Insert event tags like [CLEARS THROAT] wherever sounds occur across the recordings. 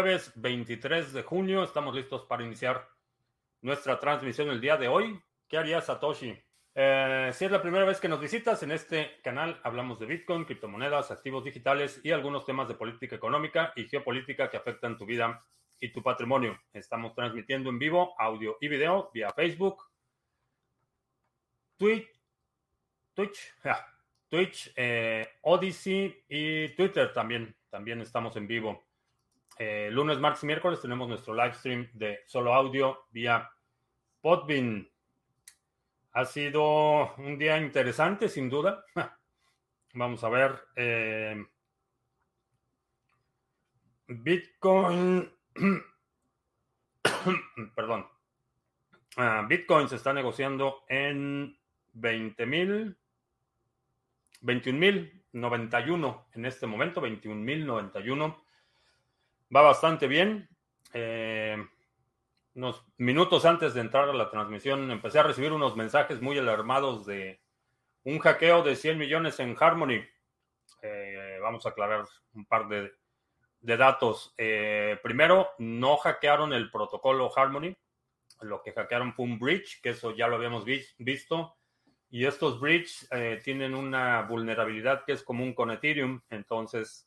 jueves 23 de junio. Estamos listos para iniciar nuestra transmisión el día de hoy. ¿Qué haría Satoshi? Eh, si es la primera vez que nos visitas, en este canal hablamos de Bitcoin, criptomonedas, activos digitales y algunos temas de política económica y geopolítica que afectan tu vida y tu patrimonio. Estamos transmitiendo en vivo audio y video vía Facebook, Twitch, Twitch, Twitch, eh, Odyssey y Twitter también. También estamos en vivo. Eh, lunes, martes y miércoles tenemos nuestro live stream de solo audio vía Podbean. Ha sido un día interesante, sin duda. [LAUGHS] Vamos a ver. Eh, Bitcoin. [COUGHS] Perdón. Ah, Bitcoin se está negociando en 20 mil. 21.091 en este momento, 21.091. Va bastante bien. Eh, unos minutos antes de entrar a la transmisión empecé a recibir unos mensajes muy alarmados de un hackeo de 100 millones en Harmony. Eh, vamos a aclarar un par de, datos. Eh, primero, no hackearon el protocolo Harmony. Lo que hackearon fue un bridge, que eso ya lo habíamos visto. Y estos bridge eh, tienen una vulnerabilidad que es común con Ethereum, entonces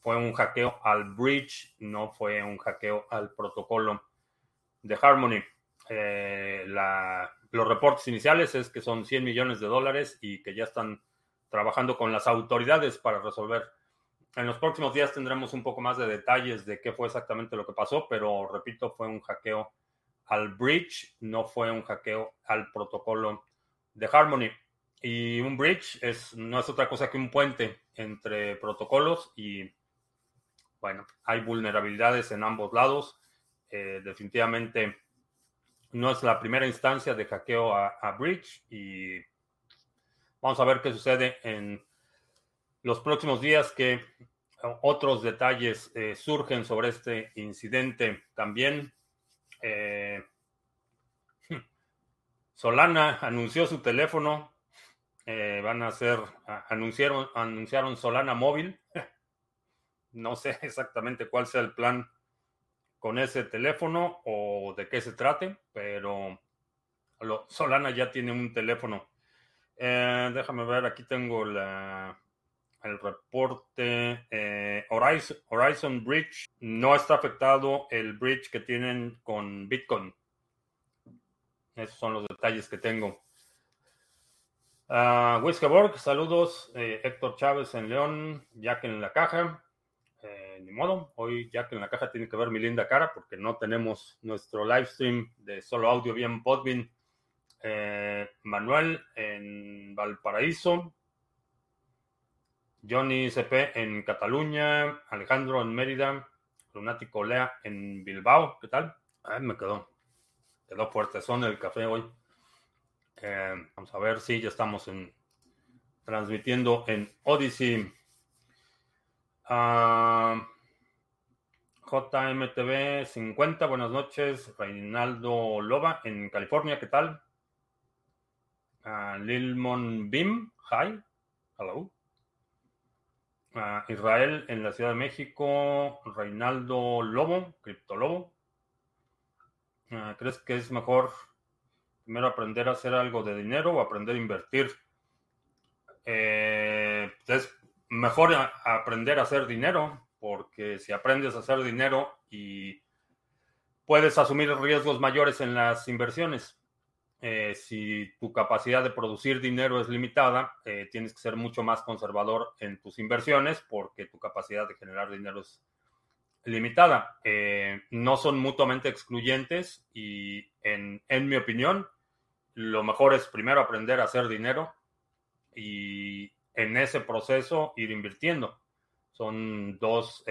fue un hackeo al bridge, no fue un hackeo al protocolo de Harmony. Eh, los reportes iniciales es que son 100 millones de dólares y que ya están trabajando con las autoridades para resolver. En los próximos días tendremos un poco más de detalles de qué fue exactamente lo que pasó, pero repito, fue un hackeo al bridge, no fue un hackeo al protocolo de Harmony. Y un bridge es, no es otra cosa que un puente entre protocolos y, bueno, hay vulnerabilidades en ambos lados. Eh, definitivamente no es la primera instancia de hackeo a, bridge y vamos a ver qué sucede en los próximos días que otros detalles eh, surgen sobre este incidente también. Eh, [LAUGHS] Solana anunció su teléfono. Van a hacer, anunciaron, anunciaron Solana móvil. [LAUGHS] no sé [LAUGHS] exactamente cuál sea el plan con ese teléfono o de qué se trate, pero Solana ya tiene un teléfono. Eh, déjame ver, aquí tengo el reporte. Eh, Horizon, Bridge no está afectado el bridge que tienen con Bitcoin. Esos son los detalles que tengo. Uh, saludos. Eh, Héctor Chávez en León, Jack en la caja. Eh, ni modo, hoy Jack en la caja tiene que ver mi linda cara porque no tenemos nuestro live stream de solo audio bien Podbean. Manuel en Valparaíso. Johnny CP en Cataluña, Alejandro en Mérida, Lunático Lea en Bilbao. ¿Qué tal? Ay, me quedó. Quedó fuerte son el café hoy. Eh, vamos a ver si ya estamos en, transmitiendo en Odyssey. JMTV 50, buenas noches. Reinaldo Loba en California, ¿qué tal? Uh, Lilmon Bim, hi, hello. Israel en la Ciudad de México, Reinaldo Lobo, Criptolobo. Ah, ¿Crees que es mejor primero aprender a hacer algo de dinero o aprender a invertir? Eh, es mejor aprender a hacer dinero, porque si aprendes a hacer dinero y puedes asumir riesgos mayores en las inversiones. Eh, si tu capacidad de producir dinero es limitada, eh, tienes que ser mucho más conservador en tus inversiones porque tu capacidad de generar dinero es limitada. Eh, no son mutuamente excluyentes y en, en, mi opinión, lo mejor es primero aprender a hacer dinero y en ese proceso ir invirtiendo. Son dos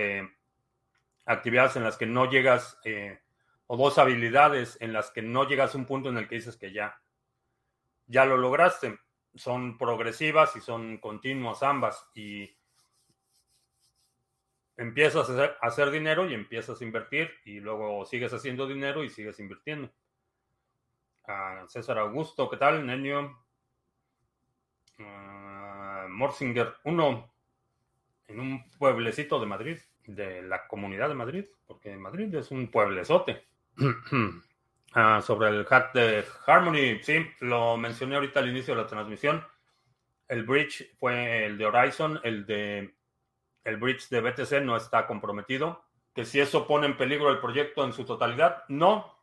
actividades en las que no llegas o dos habilidades en las que no llegas a un punto en el que dices que ya, ya lo lograste. Son progresivas y son continuas ambas y empiezas a hacer, dinero y empiezas a invertir y luego sigues haciendo dinero y sigues invirtiendo. Ah, César Augusto, ¿qué tal? Nenio. Uh, Morsinger 1 en un pueblecito de Madrid. de la comunidad de Madrid, porque Madrid es un pueblezote. [CLEARS THROAT] Ah, sobre el hack de Harmony, sí, lo mencioné ahorita al inicio de la transmisión. El bridge fue el de Horizon, el de el bridge de BTC no está comprometido. Que si eso pone en peligro el proyecto en su totalidad, no.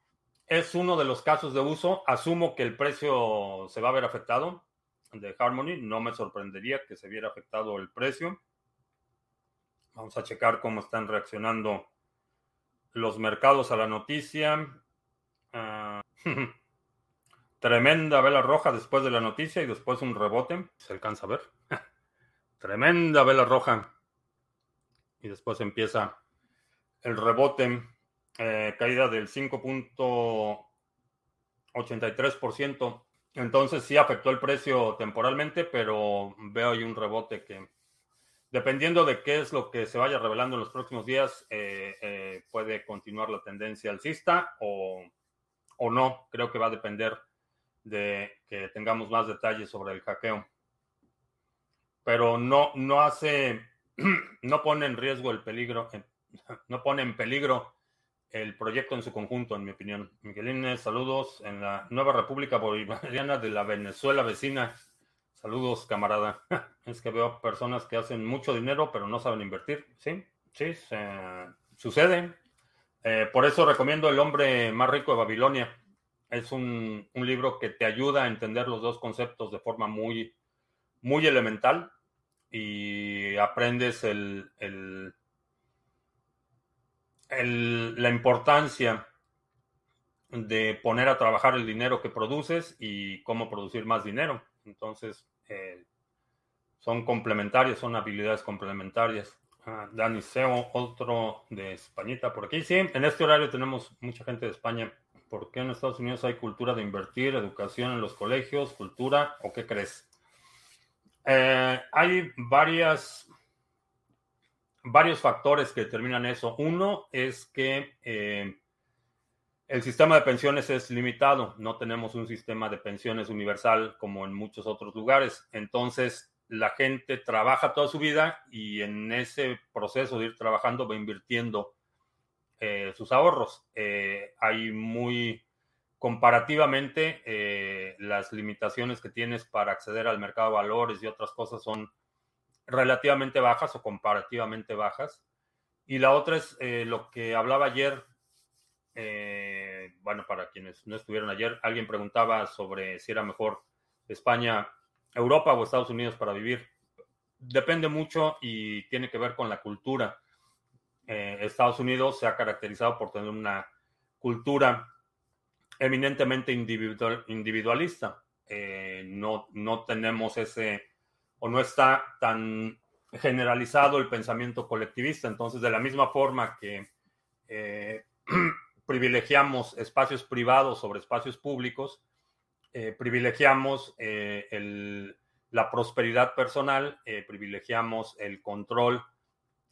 Es uno de los casos de uso. Asumo que el precio se va a ver afectado de Harmony. No me sorprendería que se viera afectado el precio. Vamos a checar cómo están reaccionando los mercados a la noticia. Ah, [LAUGHS] tremenda vela roja después de la noticia y después un rebote. Se alcanza a ver. [LAUGHS] tremenda vela roja. Y después empieza el rebote. Eh, caída del 5.83%. Entonces sí afectó el precio temporalmente, pero veo ahí un rebote que dependiendo de qué es lo que se vaya revelando en los próximos días, eh, eh, puede continuar la tendencia alcista o, o, no. Creo que va a depender de que tengamos más detalles sobre el hackeo. Pero no, no hace, [CLEARS THROAT] no pone en riesgo el peligro, eh, [LAUGHS] no pone en peligro el proyecto en su conjunto, en mi opinión. Miguelines, saludos en la nueva República Bolivariana de la Venezuela vecina. Saludos, camarada. [LAUGHS] Es que veo personas que hacen mucho dinero, pero no saben invertir. Sí, sí, sucede. Eh, por eso recomiendo El hombre más rico de Babilonia. Es un, libro que te ayuda a entender los dos conceptos de forma muy, muy elemental y aprendes el, el, la importancia de poner a trabajar el dinero que produces y cómo producir más dinero. Entonces, eh, son complementarias, son habilidades complementarias. Ah, Dani Seo, otro de Españita por aquí. Sí, en este horario tenemos mucha gente de España. ¿Por qué en Estados Unidos hay cultura de invertir, educación en los colegios, cultura o qué crees? Eh, hay varias, varios factores que determinan eso. Uno es que eh, el sistema de pensiones es limitado, no tenemos un sistema de pensiones universal como en muchos otros lugares. Entonces, la gente trabaja toda su vida y en ese proceso de ir trabajando va invirtiendo eh, sus ahorros. Eh, hay muy comparativamente las limitaciones que tienes para acceder al mercado de valores y otras cosas son relativamente bajas o comparativamente bajas. Y la otra es lo que hablaba ayer eh, bueno, para quienes no estuvieron ayer, alguien preguntaba sobre si era mejor España, Europa o Estados Unidos para vivir. Depende mucho y tiene que ver con la cultura. Eh, Estados Unidos se ha caracterizado por tener una cultura eminentemente individual, individualista. Eh, no, no tenemos ese, o no está tan generalizado el pensamiento colectivista. Entonces, de la misma forma que [CLEARS THROAT] privilegiamos espacios privados sobre espacios públicos, eh, privilegiamos eh, la prosperidad personal, eh, privilegiamos el control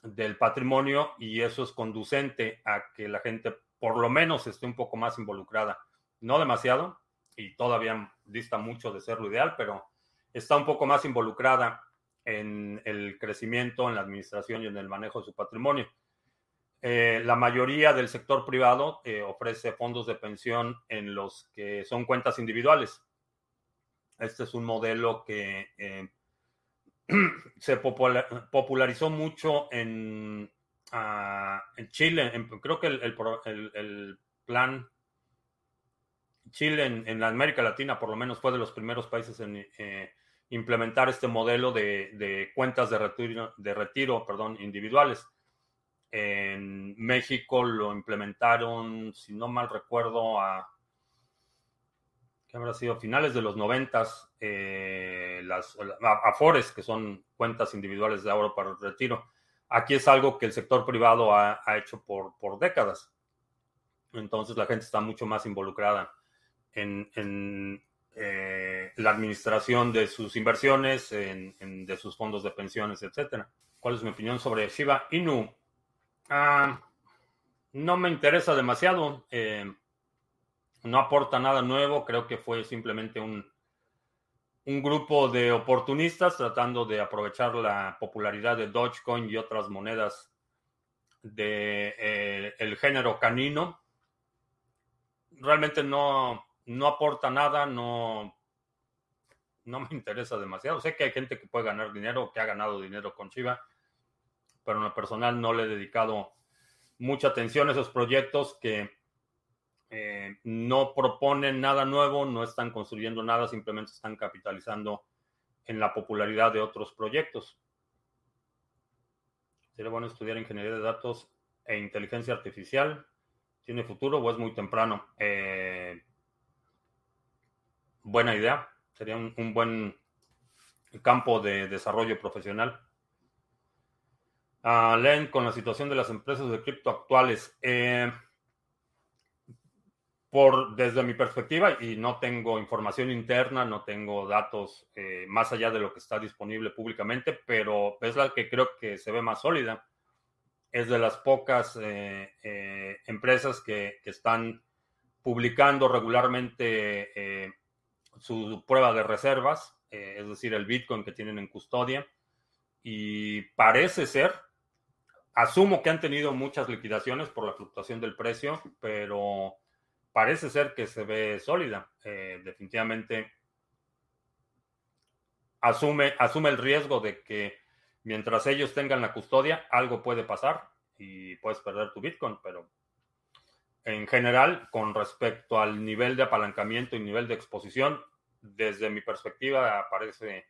del patrimonio y eso es conducente a que la gente por lo menos esté un poco más involucrada. No demasiado, y todavía dista mucho de ser lo ideal, pero está un poco más involucrada en el crecimiento, en la administración y en el manejo de su patrimonio. Eh, la mayoría del sector privado eh, ofrece fondos de pensión en los que son cuentas individuales. Este es un modelo que eh, [CLEARS THROAT] se popularizó mucho en, ah, Chile. creo que el, plan Chile en, América Latina, por lo menos, fue de los primeros países en implementar este modelo de, de cuentas de retiro, de retiro perdón, individuales. En México lo implementaron, si no mal recuerdo, a ¿qué habrá sido? Finales de los noventas, eh, las Afores, que son cuentas individuales de ahorro para el retiro. Aquí es algo que el sector privado ha, hecho por, por, décadas. Entonces la gente está mucho más involucrada en, eh, la administración de sus inversiones, en, de sus fondos de pensiones, etcétera. ¿Cuál es mi opinión sobre Shiba Inu? Ah, no me interesa demasiado. Eh, no aporta nada nuevo. Creo que fue simplemente un, un grupo de oportunistas tratando de aprovechar la popularidad de Dogecoin y otras monedas de eh, género canino. Realmente no, no aporta nada, no, no me interesa demasiado. Sé que hay gente que puede ganar dinero, que ha ganado dinero con Chiva, pero en lo personal no le he dedicado mucha atención a esos proyectos que eh, no proponen nada nuevo, no están construyendo nada, simplemente están capitalizando en la popularidad de otros proyectos. Sería bueno estudiar ingeniería de datos e inteligencia artificial. ¿Tiene futuro o es muy temprano? Eh, buena idea. Sería un, buen campo de desarrollo profesional. Uh, Len, con la situación de las empresas de cripto actuales. Eh, por, desde mi perspectiva, y no tengo información interna, no tengo datos eh, más allá de lo que está disponible públicamente, pero es la que creo que se ve más sólida. Es de las pocas eh, empresas que, están publicando regularmente su prueba de reservas, es decir, el Bitcoin que tienen en custodia. Y parece ser, asumo que han tenido muchas liquidaciones por la fluctuación del precio, pero parece ser que se ve sólida. Eh, definitivamente asume, asume el riesgo de que mientras ellos tengan la custodia, algo puede pasar y puedes perder tu Bitcoin, pero en general, con respecto al nivel de apalancamiento y nivel de exposición, desde mi perspectiva, parece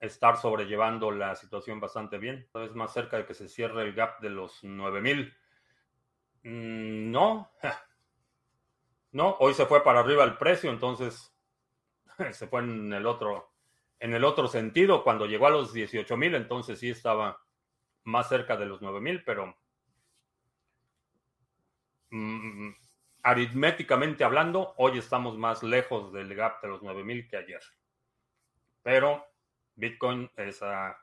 estar sobrellevando la situación bastante bien. Es más cerca de que se cierre el gap de los 9000. Mm, no, [LAUGHS] No, hoy se fue para arriba el precio, entonces [LAUGHS] se fue en el otro, en el otro sentido. Cuando llegó a los 18 mil, entonces sí estaba más cerca de los 9 mil, pero mm, aritméticamente hablando, hoy estamos más lejos del gap de los 9 mil que ayer. Pero Bitcoin, esa,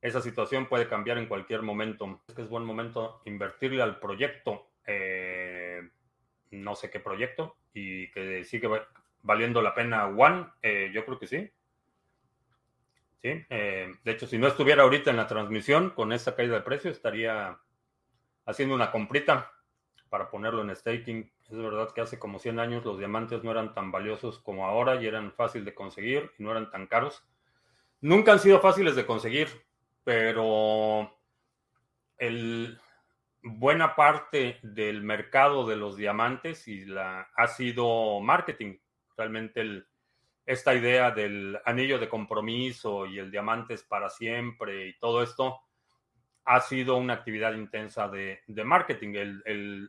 esa situación puede cambiar en cualquier momento. Es que es buen momento invertirle al proyecto. Eh, no sé qué proyecto y que sigue valiendo la pena One, eh, yo creo que sí. Sí, eh, de hecho, si no estuviera ahorita en la transmisión con esta caída de precio, estaría haciendo una comprita para ponerlo en staking. Es verdad que hace como 100 años los diamantes no eran tan valiosos como ahora y eran fáciles de conseguir y no eran tan caros. Nunca han sido fáciles de conseguir, pero el, buena parte del mercado de los diamantes y la, ha sido marketing. Realmente esta idea del anillo de compromiso y el diamante es para siempre y todo esto ha sido una actividad intensa de, marketing.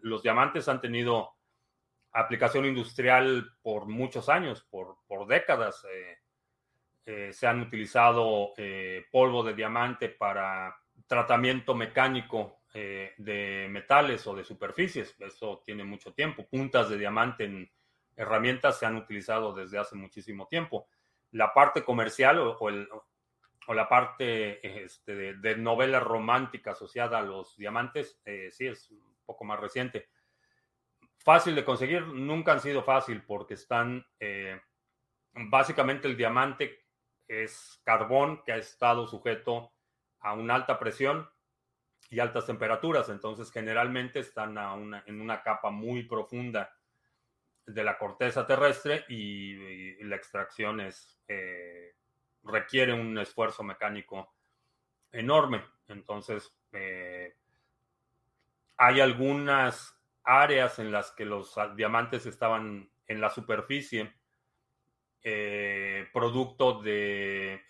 los diamantes han tenido aplicación industrial por muchos años, por, décadas. Eh, eh, se han utilizado eh, polvo de diamante para tratamiento mecánico eh, de metales o de superficies. Eso tiene mucho tiempo. Puntas de diamante en herramientas se han utilizado desde hace muchísimo tiempo. La parte comercial o, el, o la parte este, de, novela romántica asociada a los diamantes, eh, sí es un poco más reciente. Fácil de conseguir, nunca han sido fácil porque están, eh, básicamente el diamante es carbón que ha estado sujeto a una alta presión y altas temperaturas, entonces generalmente están en una capa muy profunda de la corteza terrestre y, la extracción es, eh, requiere un esfuerzo mecánico enorme. Entonces, eh, hay algunas áreas en las que los diamantes estaban en la superficie, eh, producto de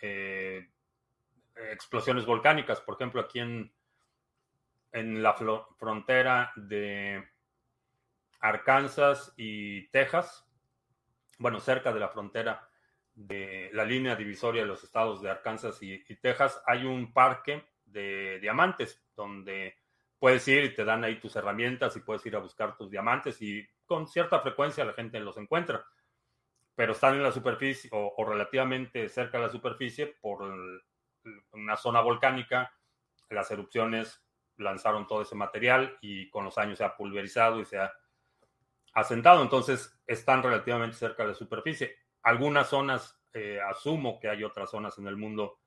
explosiones volcánicas. Por ejemplo, aquí en, en la frontera de Arkansas y Texas, bueno, cerca de la frontera de la línea divisoria de los estados de Arkansas y, Texas, hay un parque de diamantes donde puedes ir y te dan ahí tus herramientas y puedes ir a buscar tus diamantes y con cierta frecuencia la gente los encuentra, pero están en la superficie o, relativamente cerca de la superficie por una zona volcánica, las erupciones lanzaron todo ese material y con los años se ha pulverizado y se ha asentado. Entonces están relativamente cerca de la superficie. Algunas zonas, eh, asumo que hay otras zonas en el mundo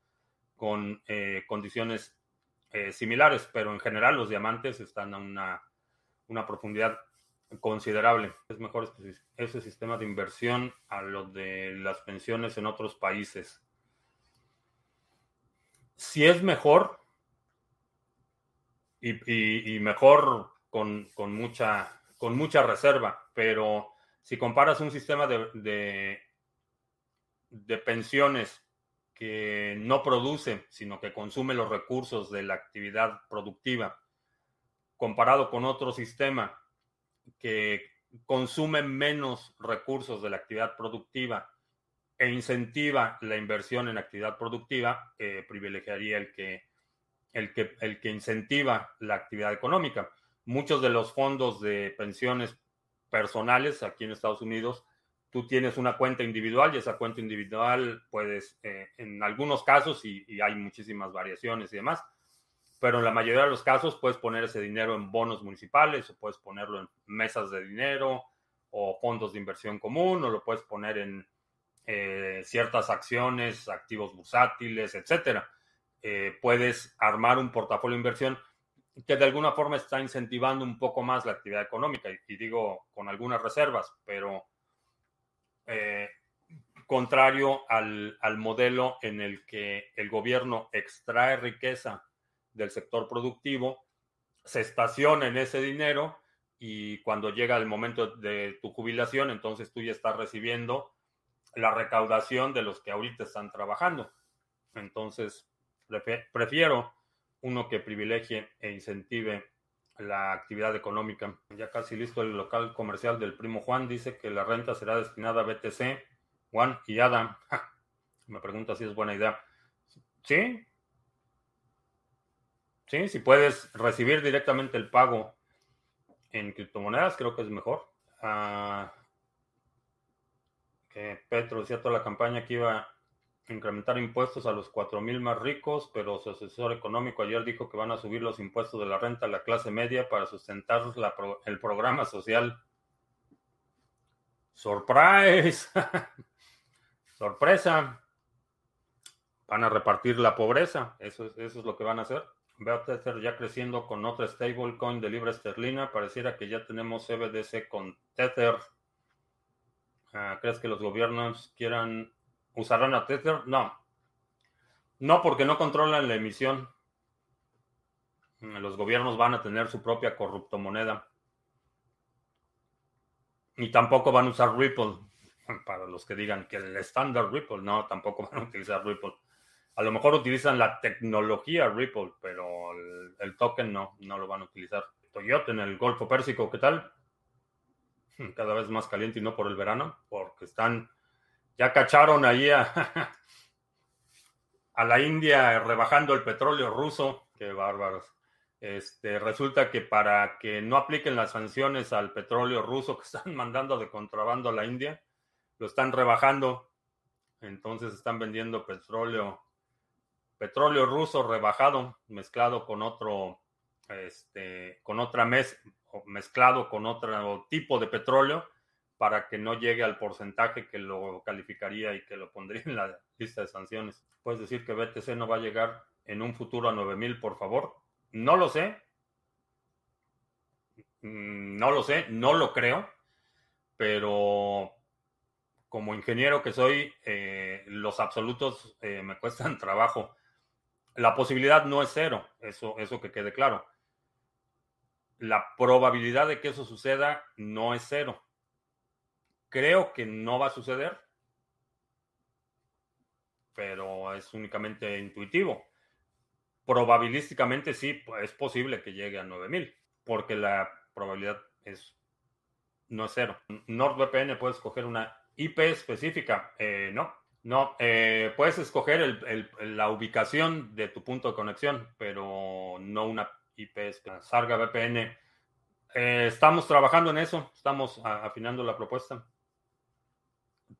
con eh, condiciones eh, similares, pero en general los diamantes están a una, una profundidad considerable. Es mejor ese sistema de inversión a lo de las pensiones en otros países. Si es mejor y, mejor con, mucha, con mucha reserva, pero si comparas un sistema de pensiones que no produce, sino que consume los recursos de la actividad productiva, comparado con otro sistema que consume menos recursos de la actividad productiva e incentiva la inversión en actividad productiva, eh, privilegiaría el que, el, que, el que incentiva la actividad económica. Muchos de los fondos de pensiones personales aquí en Estados Unidos tú tienes una cuenta individual y esa cuenta individual puedes, eh, en algunos casos, y, hay muchísimas variaciones y demás, pero en la mayoría de los casos puedes poner ese dinero en bonos municipales o puedes ponerlo en mesas de dinero o fondos de inversión común o lo puedes poner en eh, ciertas acciones, activos bursátiles, etcétera. Eh, puedes armar un portafolio de inversión que de alguna forma está incentivando un poco más la actividad económica y digo con algunas reservas, pero eh, contrario al, modelo en el que el gobierno extrae riqueza del sector productivo, se estaciona en ese dinero y cuando llega el momento de tu jubilación, entonces tú ya estás recibiendo la recaudación de los que ahorita están trabajando. Entonces, prefiero uno que privilegie e incentive la actividad económica. Ya casi listo el local comercial del primo Juan. Dice que la renta será destinada a BTC. Juan y Adam. Me pregunta si es buena idea. Sí. Sí, si puedes recibir directamente el pago en criptomonedas, creo que es mejor. Ah, Petro decía toda la campaña que iba incrementar impuestos a los 4.000 más ricos, pero su asesor económico ayer dijo que van a subir los impuestos de la renta a la clase media para sustentar el programa social. ¡Surprise! [LAUGHS] ¡Sorpresa! Van a repartir la pobreza, eso, eso es lo que van a hacer. Veo a Tether ya creciendo con otra stablecoin de libra esterlina. Pareciera que ya tenemos CBDC con Tether. Ah, ¿Crees que los gobiernos quieran ¿Usarán a Tether? No. No, porque no controlan la emisión. Los gobiernos van a tener su propia corruptomoneda. Y tampoco van a usar Ripple. [LAUGHS] Para los que digan que el estándar Ripple, no, tampoco van a utilizar Ripple. A lo mejor utilizan la tecnología Ripple, pero el, token no, no lo van a utilizar. Toyota en el Golfo Pérsico, ¿qué tal? [LAUGHS] Cada vez más caliente y no por el verano, porque están ya cacharon ahí [LAUGHS] a, la India rebajando el petróleo ruso. Qué bárbaros. Este, resulta que para que no apliquen las sanciones al petróleo ruso que [LAUGHS] están mandando de contrabando a la India, lo están rebajando. Entonces están vendiendo petróleo, petróleo ruso rebajado, mezclado con otro, este, con otra mez, mezclado con otro tipo de petróleo para que no llegue al porcentaje que lo calificaría y que lo pondría en la [LAUGHS] lista de sanciones. ¿Puedes decir que BTC no va a llegar en un futuro a 9000, por favor? No lo sé. Mm, no lo sé, no lo creo, pero como ingeniero que soy, eh, los absolutos eh, me cuestan [LAUGHS] trabajo. La posibilidad no es cero, eso, eso que quede claro. La probabilidad de que eso suceda no es cero Creo que no va a suceder, pero es únicamente intuitivo. Probabilísticamente sí, es posible que llegue a 9000, porque la probabilidad es no es cero. NordVPN puede escoger una IP específica. Eh, no, no. Eh, puedes escoger la ubicación de tu punto de conexión, pero no una IP específica. Sarga VPN. Eh, estamos trabajando en eso, estamos afinando la propuesta.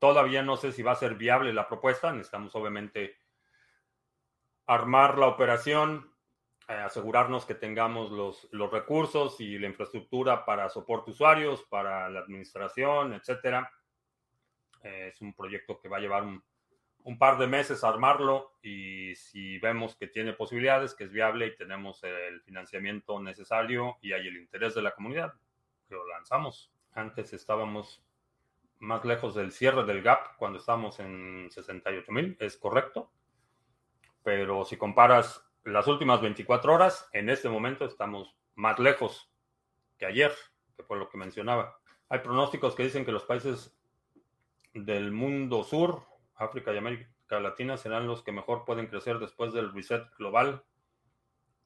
Todavía no sé si va a ser viable la propuesta. Necesitamos obviamente armar la operación, eh, asegurarnos que tengamos los, recursos y la infraestructura para soporte usuarios, para la administración, etcétera. Eh, es un proyecto que va a llevar un, un par de meses armarlo y si vemos que tiene posibilidades, que es viable y tenemos el financiamiento necesario y hay el interés de la comunidad, lo lanzamos. Antes estábamos más lejos del cierre del gap cuando estábamos en 68 mil, es correcto. Pero si comparas las últimas 24 horas, en este momento estamos más lejos que ayer, que fue lo que mencionaba. Hay pronósticos que dicen que los países del mundo sur, África y América Latina, serán los que mejor pueden crecer después del reset global.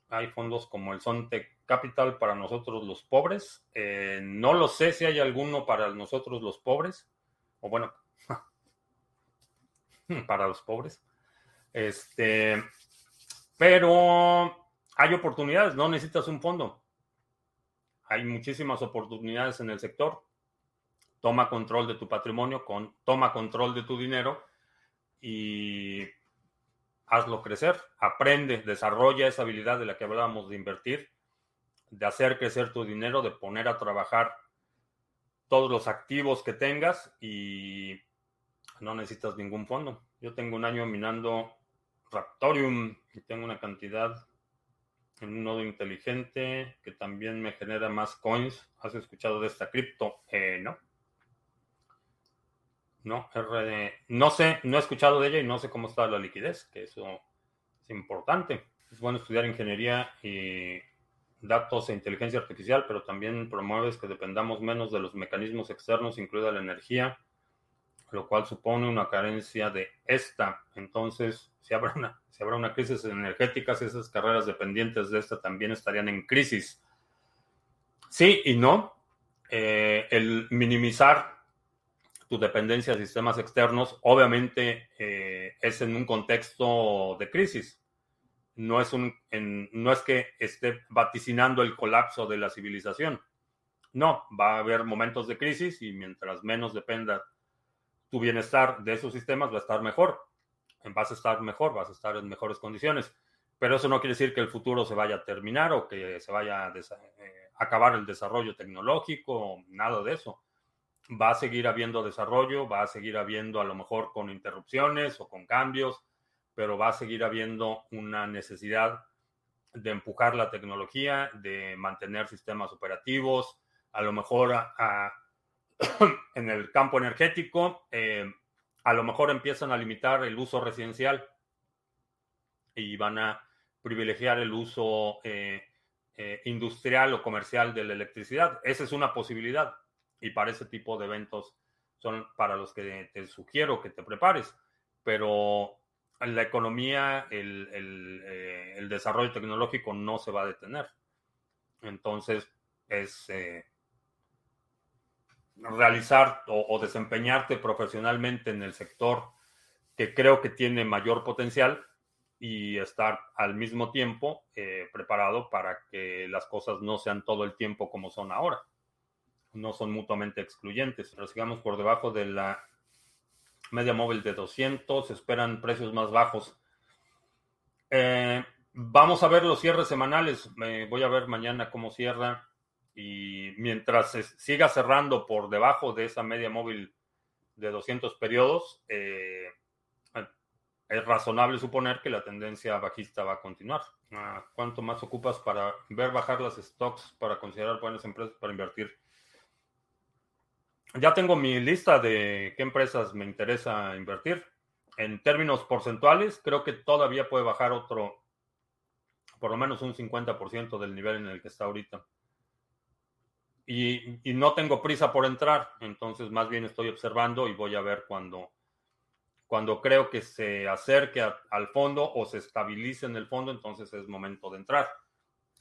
Hay fondos como el Sonte Capital para nosotros los pobres. Eh, no lo sé si hay alguno para nosotros los pobres. O bueno, [LAUGHS] para los pobres. Este, pero hay oportunidades, no necesitas un fondo. Hay muchísimas oportunidades en el sector. Toma control de tu patrimonio, con, toma control de tu dinero y hazlo crecer. Aprende, desarrolla esa habilidad de la que hablábamos de invertir, de hacer crecer tu dinero, de poner a trabajar todos los activos que tengas y no necesitas ningún fondo. Yo tengo un año minando Raptorium y tengo una cantidad en un nodo inteligente que también me genera más coins. ¿Has escuchado de esta cripto? Eh, no. No, no sé, no he escuchado de ella y no sé cómo está la liquidez, que eso es importante. Es bueno estudiar ingeniería y datos e inteligencia artificial, pero también promueves que dependamos menos de los mecanismos externos, incluida la energía, lo cual supone una carencia de esta. Entonces, si habrá una, si una crisis energética, esas carreras dependientes de esta también estarían en crisis. Sí y no. Eh, el minimizar tu dependencia a sistemas externos, obviamente eh, es en un contexto de crisis. No es, un, no es que esté vaticinando el colapso de la civilización. No, va a haber momentos de crisis y mientras menos dependa tu bienestar de esos sistemas va a estar mejor. Vas a estar mejor, vas a estar en mejores condiciones. Pero eso no quiere decir que el futuro se vaya a terminar o que se vaya a eh, acabar el desarrollo tecnológico, nada de eso. Va a seguir habiendo desarrollo, va a seguir habiendo a lo mejor con interrupciones o con cambios, pero va a seguir habiendo una necesidad de empujar la tecnología, de mantener sistemas operativos, a lo mejor [CLEARS THROAT] en el campo energético, eh, a lo mejor empiezan a limitar el uso residencial y van a privilegiar el uso eh, eh, industrial o comercial de la electricidad. Esa es una posibilidad y para ese tipo de eventos son para los que te sugiero que te prepares, pero la economía, el, el desarrollo tecnológico no se va a detener. Entonces, es realizar o, desempeñarte profesionalmente en el sector que creo que tiene mayor potencial y estar al mismo tiempo eh, preparado para que las cosas no sean todo el tiempo como son ahora. No son mutuamente excluyentes. Pero sigamos por debajo de la media móvil de 200, esperan precios más bajos. Eh, vamos a ver los cierres semanales. voy a ver mañana cómo cierra y mientras siga cerrando por debajo de esa media móvil de 200 periodos, eh, es razonable suponer que la tendencia bajista va a continuar. Ah, ¿Cuánto más ocupas para ver bajar las stocks para considerar buenas empresas para invertir? Ya tengo mi lista de qué empresas me interesa invertir. En términos porcentuales, creo que todavía puede bajar otro, por lo menos un 50% del nivel en el que está ahorita y, no tengo prisa por entrar, entonces más bien estoy observando y voy a ver cuando, cuando creo que se acerque al fondo o se estabilice en el fondo, entonces es momento de entrar.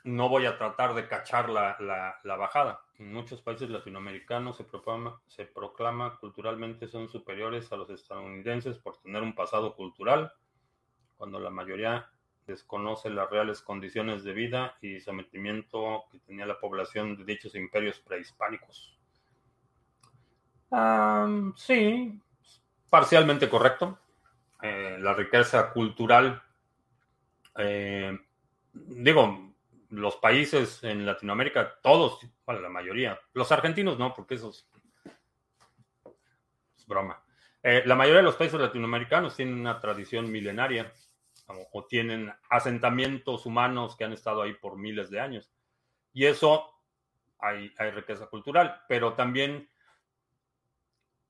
No voy a tratar de cachar la, la, bajada. En muchos países latinoamericanos se proclama, se proclama culturalmente son superiores a los estadounidenses por tener un pasado cultural, cuando la mayoría desconoce las reales condiciones de vida y sometimiento que tenía la población de dichos imperios prehispánicos. sí, parcialmente correcto. Eh, la riqueza cultural, eh, digo, los países en Latinoamérica, todos, bueno, la mayoría, los argentinos no, porque eso es broma. Eh, la mayoría de los países latinoamericanos tienen una tradición milenaria o, tienen asentamientos humanos que han estado ahí por miles de años. Y eso hay, hay riqueza cultural, pero también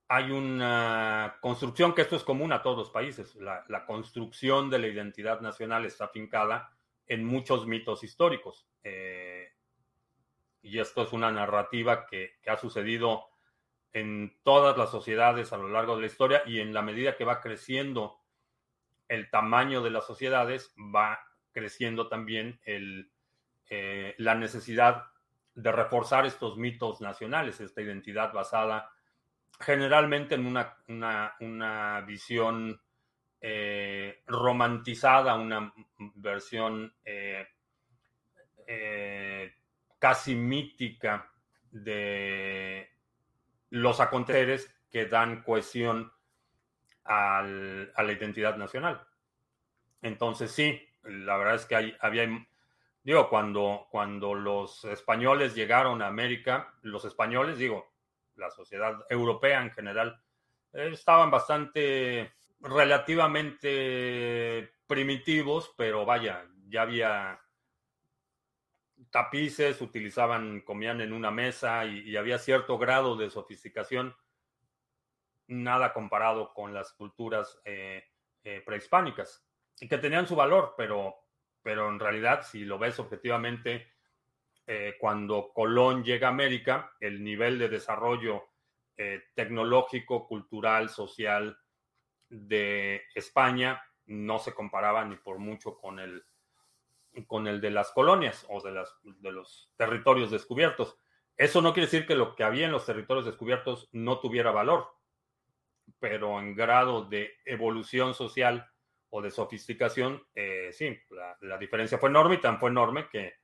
hay una construcción que esto es común a todos los países. La, la, construcción de la identidad nacional está afincada en muchos mitos históricos. Eh, y esto es una narrativa que, ha sucedido en todas las sociedades a lo largo de la historia y en la medida que va creciendo el tamaño de las sociedades, va creciendo también el, eh, la necesidad de reforzar estos mitos nacionales, esta identidad basada generalmente en una, una, una visión eh, romantizada, una versión eh, eh, casi mítica de los aconteceres que dan cohesión al, a la identidad nacional. Entonces sí, la verdad es que hay, había, digo, cuando, cuando los españoles llegaron a América, los españoles, digo, la sociedad europea en general, estaban bastante relativamente primitivos, pero vaya, ya había tapices, utilizaban, comían en una mesa y, había cierto grado de sofisticación, nada comparado con las culturas eh, eh, prehispánicas, y que tenían su valor, pero, pero en realidad, si lo ves objetivamente, eh, cuando Colón llega a América, el nivel de desarrollo tecnológico, cultural, social de España no se comparaba ni por mucho con el, con el de las colonias o de, las, de los territorios descubiertos. Eso no quiere decir que lo que había en los territorios descubiertos no tuviera valor, pero en grado de evolución social o de sofisticación, eh, sí, la, diferencia fue enorme y tan fue enorme que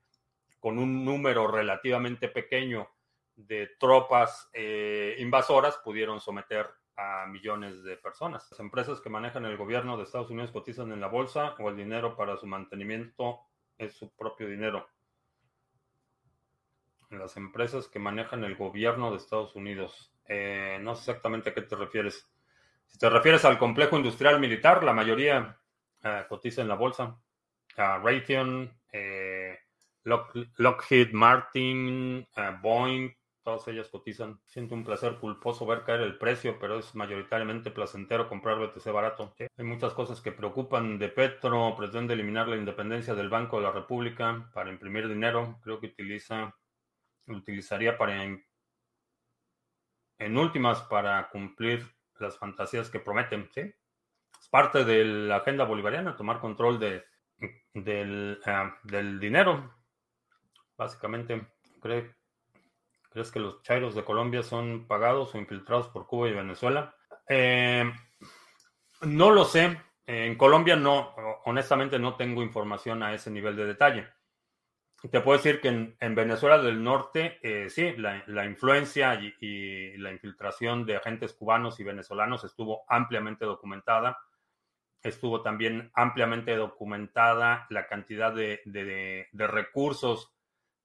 con un número relativamente pequeño de tropas eh, invasoras pudieron someter a millones de personas. Las empresas que manejan el gobierno de Estados Unidos cotizan en la bolsa o el dinero para su mantenimiento es su propio dinero. Las empresas que manejan el gobierno de Estados Unidos. Eh, no sé exactamente a qué te refieres. Si te refieres al complejo industrial militar, la mayoría eh, cotiza en la bolsa. Raytheon, eh, Lockheed Martin, uh, Boeing, todas ellas cotizan. Siento un placer culposo ver caer el precio, pero es mayoritariamente placentero comprar BTC barato. Hay muchas cosas que preocupan de Petro. Pretende eliminar la independencia del Banco de la República para imprimir dinero. Creo que utiliza, utilizaría para, en últimas, para cumplir las fantasías que prometen. ¿sí? Es parte de la agenda bolivariana, tomar control de, del, uh, del dinero básicamente. ¿Cree, ¿Crees que los chairos de Colombia son pagados o infiltrados por Cuba y Venezuela? Eh, no lo sé. En Colombia no, honestamente no tengo información a ese nivel de detalle. Te puedo decir que en, en Venezuela del Norte, eh, sí, la, influencia y, la infiltración de agentes cubanos y venezolanos estuvo ampliamente documentada. Estuvo también ampliamente documentada la cantidad de recursos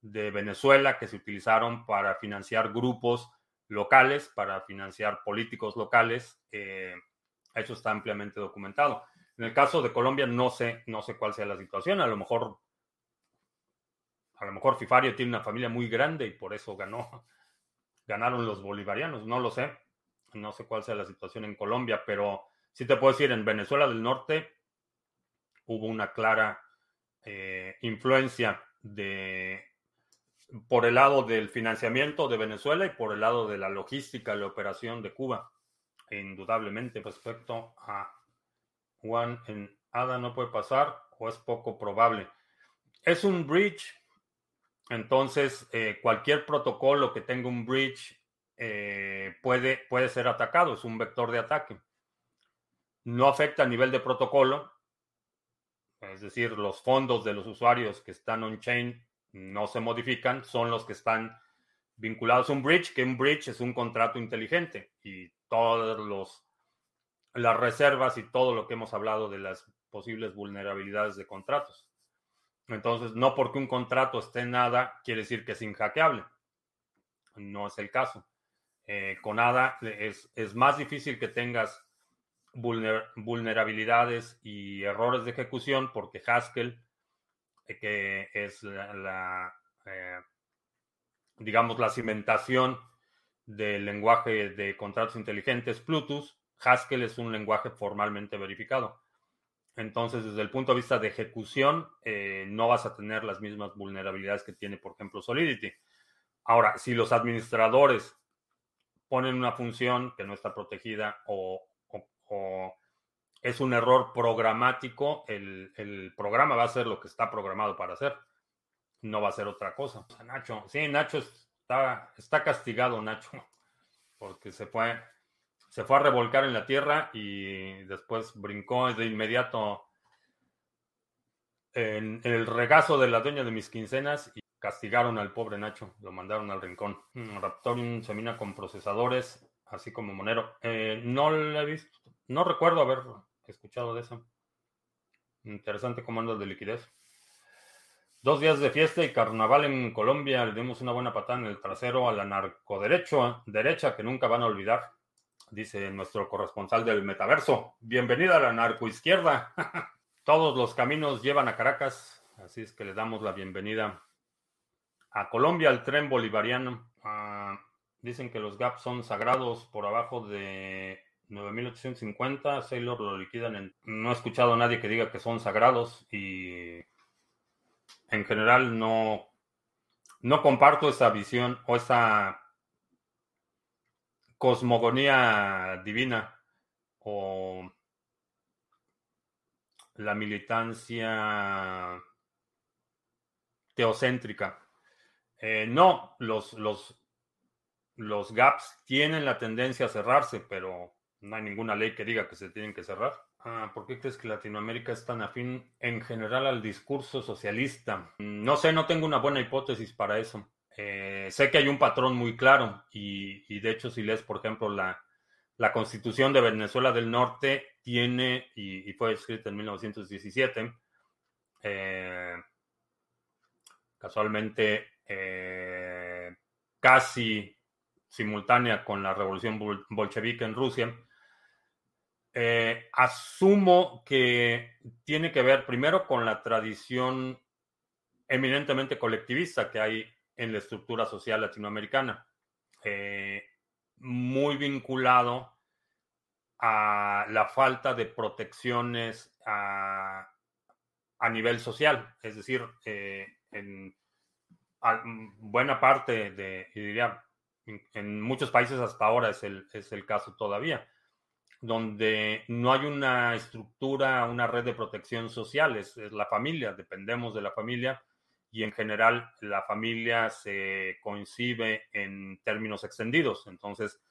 de Venezuela que se utilizaron para financiar grupos locales, para financiar políticos locales. Eh, eso está ampliamente documentado. En el caso de Colombia no sé, no sé cuál sea la situación. A lo mejor, a lo mejor Fifario tiene una familia muy grande y por eso ganó, [LAUGHS] ganaron los bolivarianos. No lo sé. No sé cuál sea la situación en Colombia, pero sí te puedo decir, en Venezuela del Norte hubo una clara eh, influencia de por el lado del financiamiento de Venezuela y por el lado de la logística, la operación de Cuba. Indudablemente, respecto a Juan en ADA no puede pasar o es poco probable. Es un bridge, entonces eh, cualquier protocolo que tenga un bridge eh, puede, puede ser atacado, es un vector de ataque. No afecta a nivel de protocolo, es decir, los fondos de los usuarios que están on-chain no se modifican son los que están vinculados a un bridge, que un bridge es un contrato inteligente y todas los las reservas y todo lo que hemos hablado de las posibles vulnerabilidades de contratos. Entonces, no porque un contrato esté en nada quiere decir que es inhackeable. No es el caso. Eh, con ADA es, es, más difícil que tengas vulnerabilidades y errores de ejecución porque Haskell, que es la, eh, digamos, la cimentación del lenguaje de contratos inteligentes Plutus, Haskell es un lenguaje formalmente verificado. Entonces, desde el punto de vista de ejecución, eh, no vas a tener las mismas vulnerabilidades que tiene, por ejemplo, Solidity. Ahora, si los administradores ponen una función que no está protegida o, es un error programático, el, programa va a hacer lo que está programado para hacer. No va a ser otra cosa. Nacho, sí, Nacho está, está castigado, Nacho, [LAUGHS] porque se fue, se fue a revolcar en la tierra y después brincó de inmediato en, el regazo de la dueña de mis quincenas y castigaron al pobre Nacho, lo mandaron al rincón. Mm, Raptorium se mina con procesadores, así como Monero. Eh, no le he visto, no recuerdo haber escuchado de eso. Interesante comando de liquidez. Dos días de fiesta y carnaval en Colombia. Le dimos una buena patada en el trasero a la narcoderecho, derecha que nunca van a olvidar dice nuestro corresponsal del metaverso. Bienvenida a la narcoizquierda. [LAUGHS] Todos los caminos llevan a Caracas, así es que le damos la bienvenida a Colombia, al tren bolivariano. Ah, dicen que los gaps son sagrados por abajo de 9850. Sailor lo liquidan en... No he escuchado a nadie que diga que son sagrados y en general no, no comparto esa visión o esa cosmogonía divina o la militancia teocéntrica. Eh, no, los, los, los gaps tienen la tendencia a cerrarse, pero no hay ninguna ley que diga que se tienen que cerrar. Ah, ¿Por qué crees que Latinoamérica es tan afín en general al discurso socialista? No sé, no tengo una buena hipótesis para eso. Eh, sé que hay un patrón muy claro y, de hecho si lees, por ejemplo, la, constitución de Venezuela del Norte tiene, y, fue escrita en 1917, eh, casualmente eh, casi simultánea con la revolución bolchevique en Rusia, asumo que tiene que ver primero con la tradición eminentemente colectivista que hay en la estructura social latinoamericana, eh, muy vinculado a la falta de protecciones a, nivel social, es decir, eh, en buena parte de, diría, en, muchos países hasta ahora es el, es el caso todavía, donde no hay una estructura, una red de protección social, es la familia, dependemos de la familia y en general la familia se coincide en términos extendidos. Entonces,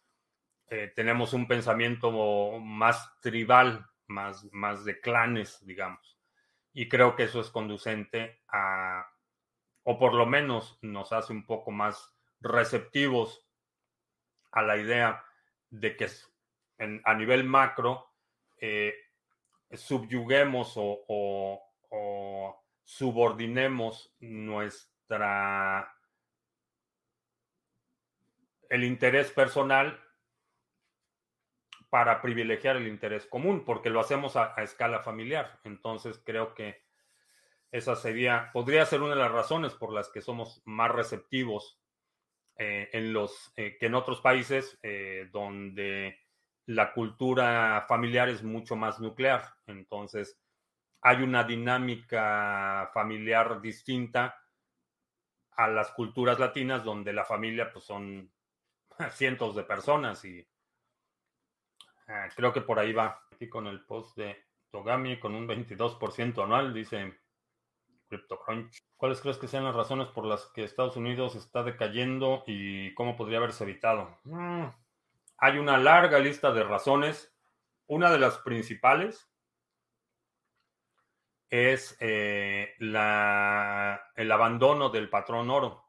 eh, tenemos un pensamiento más tribal, más, más de clanes, digamos. Y creo que eso es conducente a, o por lo menos nos hace un poco más receptivos a la idea de que a nivel macro eh, subyuguemos o subordinemos nuestra el interés personal para privilegiar el interés común, porque lo hacemos a, escala familiar. Entonces creo que esa sería, podría ser una de las razones por las que somos más receptivos eh, en los eh, que en otros países eh, donde la cultura familiar es mucho más nuclear. Entonces, hay una dinámica familiar distinta a las culturas latinas donde la familia pues son [LAUGHS] cientos de personas y ah, creo que por ahí va aquí con el post de Togami con un 22% anual dice CryptoCrunch. ¿Cuáles crees que sean las razones por las que Estados Unidos está decayendo y cómo podría haberse evitado? Mm, hay una larga lista de razones. Una de las principales es eh, el abandono del patrón oro.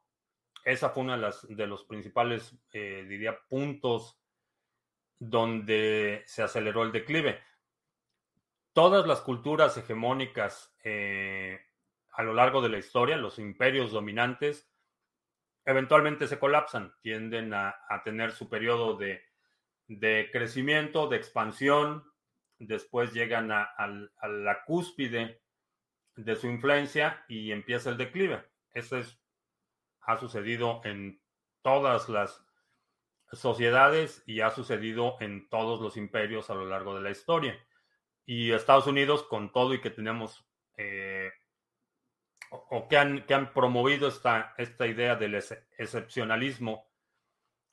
Esa fue uno de, las, de los principales, eh, diría, puntos donde se aceleró el declive. Todas las culturas hegemónicas eh, a lo largo de la historia, los imperios dominantes, eventualmente se colapsan, tienden a, tener su periodo de, de crecimiento, de expansión, después llegan a, la cúspide de su influencia y empieza el declive. Eso es, ha sucedido en todas las sociedades y ha sucedido en todos los imperios a lo largo de la historia. Y Estados Unidos, con todo y que tenemos, eh, o, que, han, que han promovido esta, esta idea del excepcionalismo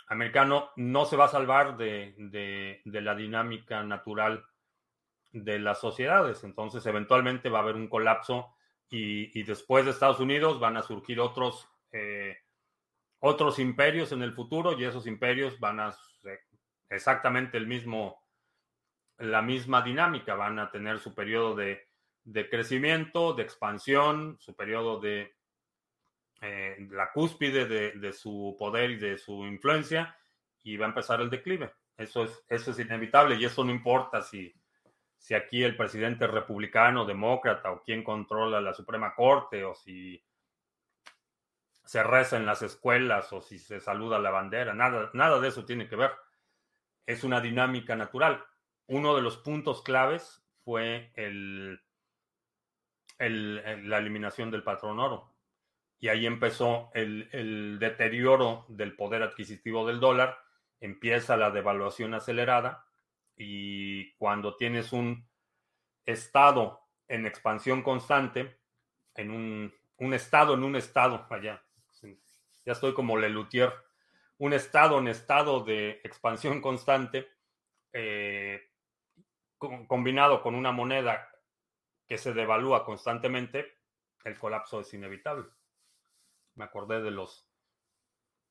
americano, no se va a salvar de, de la dinámica natural de las sociedades. Entonces, eventualmente va a haber un colapso y, después de Estados Unidos van a surgir otros, eh, otros imperios en el futuro y esos imperios van a exactamente el mismo, la misma dinámica. Van a tener su periodo de, crecimiento, de expansión, su periodo de eh, la cúspide de, su poder y de su influencia y va a empezar el declive. Eso es, eso es inevitable y eso no importa si si aquí el presidente es republicano, demócrata o quién controla la Suprema Corte o si se reza en las escuelas o si se saluda la bandera, nada, nada de eso tiene que ver. Es una dinámica natural. Uno de los puntos claves fue el, la eliminación del patrón oro. Y ahí empezó el, deterioro del poder adquisitivo del dólar, empieza la devaluación acelerada y cuando tienes un estado en expansión constante, en un, estado en un estado, allá, ya estoy como Lelutier, un estado en estado de expansión constante, eh, combinado con una moneda que se devalúa constantemente, el colapso es inevitable. Me acordé de los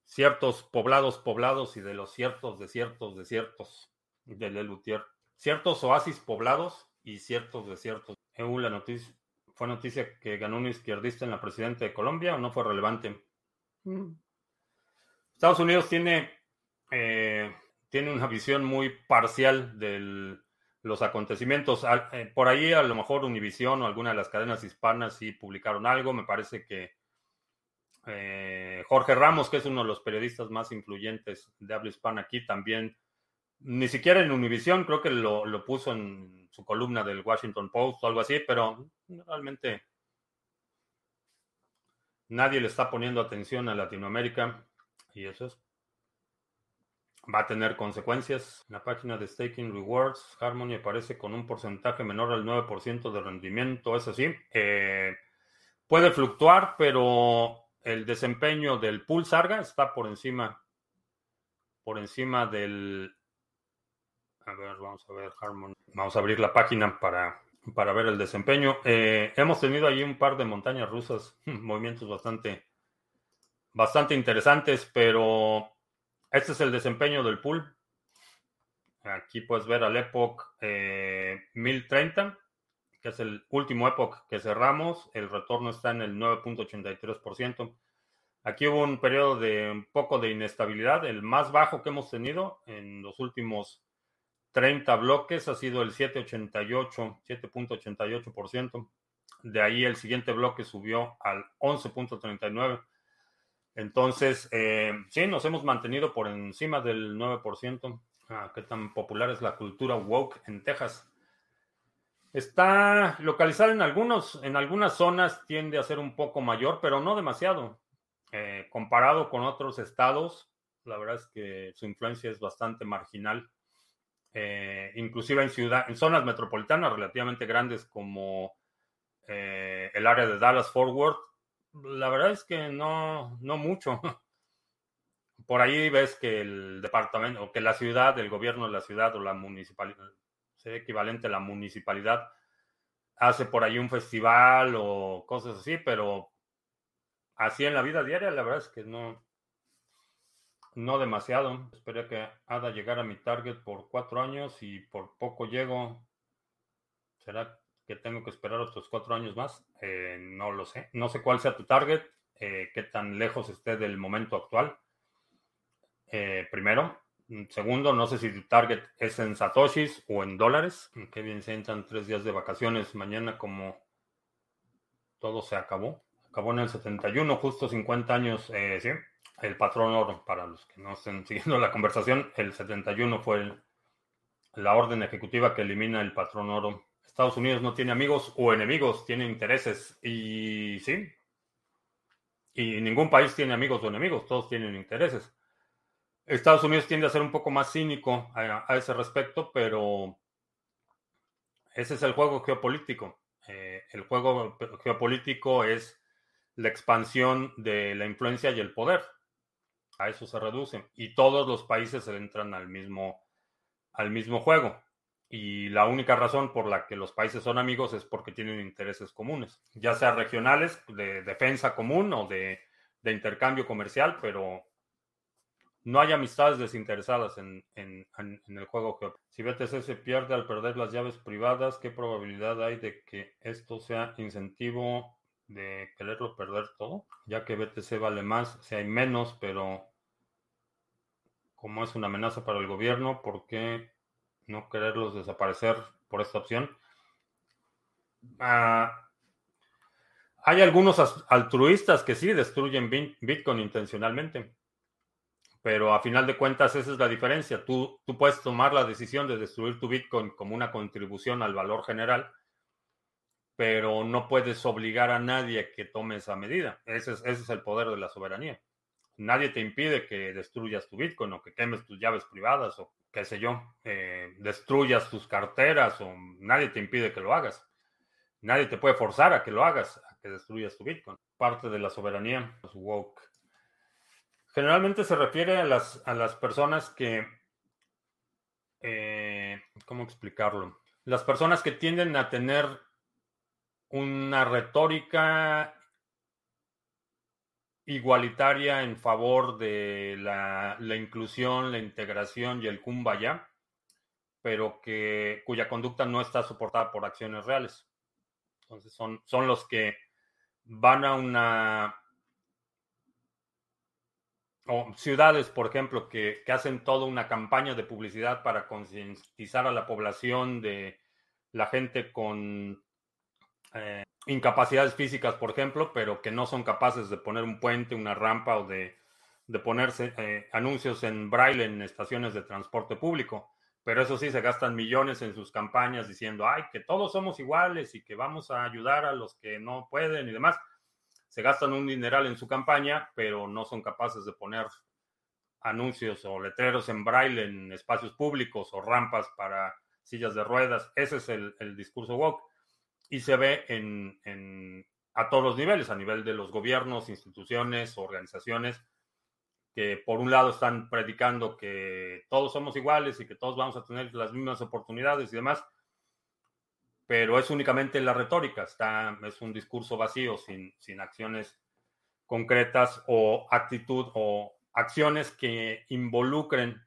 ciertos poblados poblados y de los ciertos desiertos desiertos de Lelutier. Ciertos oasis poblados y ciertos desiertos. EU, la noticia, ¿fue noticia que ganó un izquierdista en la presidencia de Colombia o no fue relevante? Mm. Estados Unidos tiene, eh, tiene una visión muy parcial de los acontecimientos. Eh, por ahí a lo mejor Univision o alguna de las cadenas hispanas sí publicaron algo. Me parece que eh, Jorge Ramos, que es uno de los periodistas más influyentes de habla hispana aquí, también ni siquiera en Univision, creo que lo, puso en su columna del Washington Post o algo así, pero realmente nadie le está poniendo atención a Latinoamérica y eso es. Va a tener consecuencias. La página de Staking Rewards, Harmony aparece con un porcentaje menor al 9% de rendimiento, eso sí. Eh, puede fluctuar, pero el desempeño del pool Sarga está por encima, por encima del a ver, vamos a ver Harmon. Vamos a abrir la página para, para ver el desempeño. Eh, hemos tenido allí un par de montañas rusas, [LAUGHS] movimientos bastante, bastante interesantes, pero este es el desempeño del pool. Aquí puedes ver al Epoch 1030, eh, que es el último Epoch que cerramos. El retorno está en el 9.83%. Aquí hubo un periodo de un poco de inestabilidad, el más bajo que hemos tenido en los últimos 30 bloques ha sido el 7.88, 7.88%. De ahí el siguiente bloque subió al 11.39. Entonces, eh, sí, nos hemos mantenido por encima del 9%. Ah, ¿Qué tan popular es la cultura woke en Texas? Está localizada en, algunos, en algunas zonas, tiende a ser un poco mayor, pero no demasiado. Eh, comparado con otros estados, la verdad es que su influencia es bastante marginal. Eh, inclusive en, ciudad, en zonas metropolitanas relativamente grandes como eh, el área de Dallas Forward, la verdad es que no, no mucho. [LAUGHS] Por ahí ves que el departamento, o que la ciudad, el gobierno de la ciudad o la municipalidad, sería equivalente a la municipalidad, hace por ahí un festival o cosas así, pero así en la vida diaria, la verdad es que no, no demasiado. Esperé que Ada llegara a mi target por cuatro años y por poco llego. ¿Será que tengo que esperar otros cuatro años más? Eh, no lo sé. No sé cuál sea tu target, eh, qué tan lejos esté del momento actual. Eh, primero. Segundo, no sé si tu target es en satoshis o en dólares. Qué bien se entran tres días de vacaciones. Mañana como todo se acabó. Acabó en el 71, justo 50 años, sí el patrón oro, para los que no estén [LAUGHS] siguiendo la conversación, el 71 fue la orden ejecutiva que elimina el patrón oro. Estados Unidos no tiene amigos o enemigos, tiene intereses. Y sí. Y ningún país tiene amigos o enemigos, todos tienen intereses. Estados Unidos tiende a ser un poco más cínico a, ese respecto, pero ese es el juego geopolítico. Eh, el juego geopolítico es la expansión de la influencia y el poder. A eso se reduce. Y todos los países entran al mismo, al mismo juego. Y la única razón por la que los países son amigos es porque tienen intereses comunes, ya sea regionales, de defensa común o de, intercambio comercial, pero no hay amistades desinteresadas en, el juego. Si BTC se pierde al perder las llaves privadas, ¿qué probabilidad hay de que esto sea incentivo de quererlo perder todo? Ya que BTC vale más, si hay menos, pero como es una amenaza para el gobierno, ¿por qué no quererlos desaparecer por esta opción. Ah, hay algunos altruistas que sí destruyen Bitcoin intencionalmente, pero a final de cuentas esa es la diferencia. Tú, tú puedes tomar la decisión de destruir tu Bitcoin como una contribución al valor general, pero no puedes obligar a nadie a que tome esa medida. Ese es, ese es el poder de la soberanía. Nadie te impide que destruyas tu Bitcoin o que quemes tus llaves privadas o qué sé yo, eh, destruyas tus carteras o nadie te impide que lo hagas. Nadie te puede forzar a que lo hagas, a que destruyas tu Bitcoin. Parte de la soberanía, woke. Generalmente se refiere a las, a las personas que, eh, ¿cómo explicarlo? Las personas que tienden a tener una retórica igualitaria en favor de la, inclusión, la integración y el kumbaya, pero que, cuya conducta no está soportada por acciones reales. Entonces son, son los que van a una... o ciudades, por ejemplo, que, que hacen toda una campaña de publicidad para concientizar a la población de la gente con eh, incapacidades físicas, por ejemplo, pero que no son capaces de poner un puente, una rampa o de, ponerse eh, anuncios en braille en estaciones de transporte público. Pero eso sí, se gastan millones en sus campañas diciendo, ay, que todos somos iguales y que vamos a ayudar a los que no pueden y demás. Se gastan un dineral en su campaña, pero no son capaces de poner anuncios o letreros en braille en espacios públicos o rampas para sillas de ruedas. Ese es el, discurso woke y se ve en, a todos los niveles, a nivel de los gobiernos, instituciones, organizaciones, que por un lado están predicando que todos somos iguales y que todos vamos a tener las mismas oportunidades y demás, pero es únicamente la retórica, está, es un discurso vacío, sin, sin acciones concretas o actitud o acciones que involucren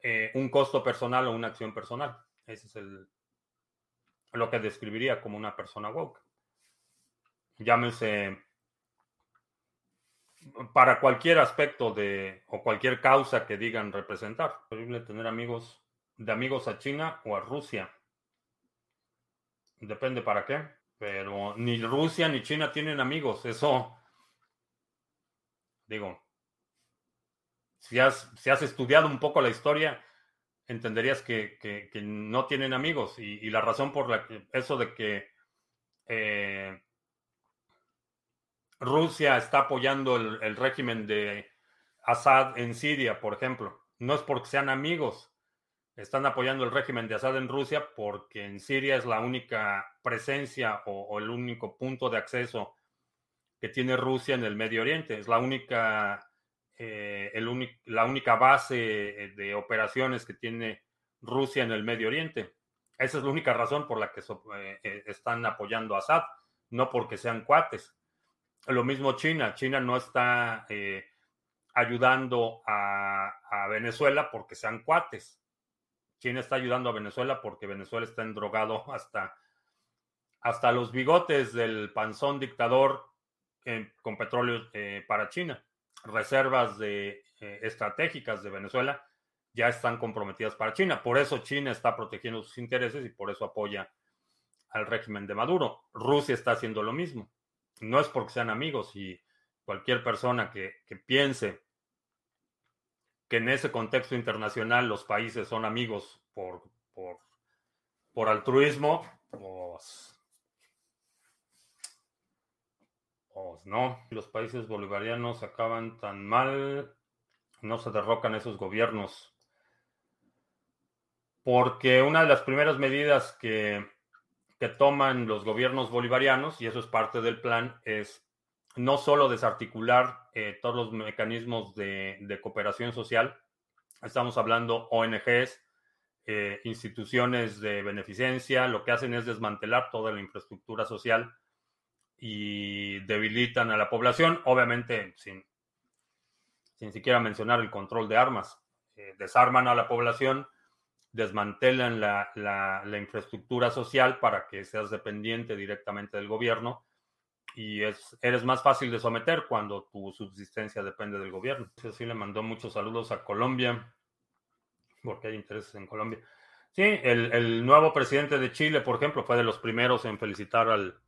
eh, un costo personal o una acción personal. Ese es lo que describiría como una persona woke. Llámese para cualquier aspecto de o cualquier causa que digan representar. Es posible tener amigos de amigos a China o a Rusia. Depende para qué, pero ni Rusia ni China tienen amigos. Eso, digo, si has, si has estudiado un poco la historia, entenderías que, no tienen amigos. Y, la razón por la que eso de que eh, Rusia está apoyando el, régimen de Assad en Siria, por ejemplo, no es porque sean amigos. Están apoyando el régimen de Assad en Rusia porque en Siria es la única presencia o, el único punto de acceso que tiene Rusia en el Medio Oriente. Es la única eh, la única base eh, de operaciones que tiene Rusia en el Medio Oriente. Esa es la única razón por la que eh, están apoyando a Assad, no porque sean cuates. Lo mismo China. China no está ayudando a, Venezuela porque sean cuates. China está ayudando a Venezuela porque Venezuela está endrogado [LAUGHS] hasta, hasta los bigotes del panzón dictador con petróleo para China reservas de, eh, estratégicas de Venezuela ya están comprometidas para China. Por eso China está protegiendo sus intereses y por eso apoya al régimen de Maduro. Rusia está haciendo lo mismo. No es porque sean amigos y cualquier persona que piense que en ese contexto internacional los países son amigos por, por, por altruismo, pues, pues no, los países bolivarianos acaban tan mal, no se derrocan esos gobiernos. Porque una de las primeras medidas que, que toman los gobiernos bolivarianos, y eso es parte del plan, es no solo desarticular eh, todos los mecanismos de, cooperación social, estamos hablando ONGs, eh, instituciones de beneficencia, lo que hacen es desmantelar toda la infraestructura social y debilitan a la población, obviamente sin, sin siquiera mencionar el control de armas. Eh, desarman a la población, desmantelan la, la, la, infraestructura social para que seas dependiente directamente del gobierno y es, eres más fácil de someter cuando tu subsistencia depende del gobierno. Sí, le mandó muchos saludos a Colombia, porque hay intereses en Colombia. Sí, el, el nuevo presidente de Chile, por ejemplo, fue de los primeros en felicitar al,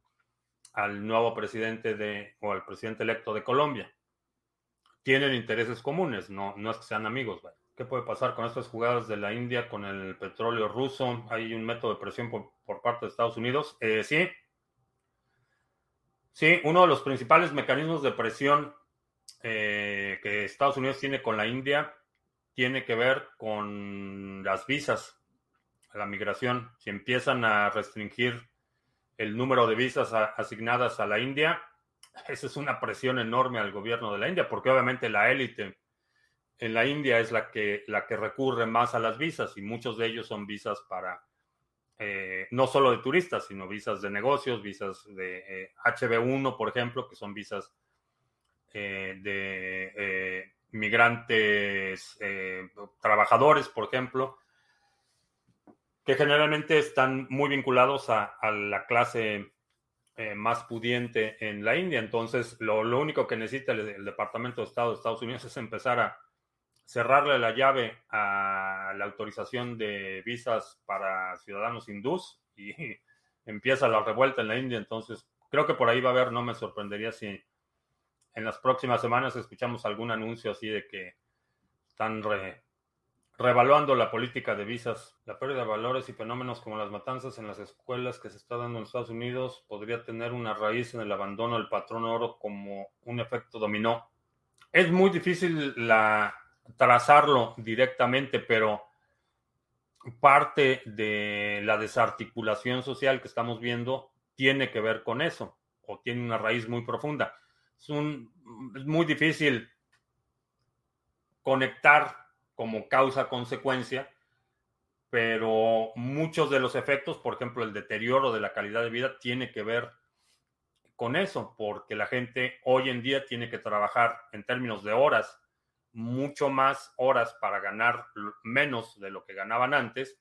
al nuevo presidente de, o al presidente electo de Colombia. Tienen intereses comunes, no, no es que sean amigos. ¿Qué puede pasar con estas jugadas de la India con el petróleo ruso? ¿Hay un método de presión por, por parte de Estados Unidos? Eh, sí. Sí, uno de los principales mecanismos de presión eh, que Estados Unidos tiene con la India tiene que ver con las visas, la migración. Si empiezan a restringir el número de visas asignadas a la India, esa es una presión enorme al gobierno de la India, porque obviamente la élite en la India es la que, la que recurre más a las visas y muchos de ellos son visas para, eh, no solo de turistas, sino visas de negocios, visas de eh, HB1, por ejemplo, que son visas eh, de eh, migrantes, trabajadores, por ejemplo que generalmente están muy vinculados a, la clase más pudiente en la India. Entonces, lo, único que necesita el, Departamento de Estado de Estados Unidos [LAUGHS] es empezar a cerrarle la llave a la autorización de visas para ciudadanos hindús y [LAUGHS] empieza la revuelta en la India. Entonces, creo que por ahí va a haber, no me sorprendería si en las próximas semanas escuchamos algún anuncio así de que están re, revaluando la política de visas, la pérdida de valores y fenómenos como las matanzas en las escuelas que se está dando en Estados Unidos podría tener una raíz en el abandono del patrón oro como un efecto dominó. Es muy difícil la, trazarlo directamente, pero parte de la desarticulación social que estamos viendo tiene que ver con eso o tiene una raíz muy profunda. Es, muy difícil conectar como causa-consecuencia, pero muchos de los efectos, por ejemplo, el deterioro de la calidad de vida, tiene que ver con eso, porque la gente hoy en día tiene que trabajar en términos de horas, mucho más horas para ganar menos de lo que ganaban antes,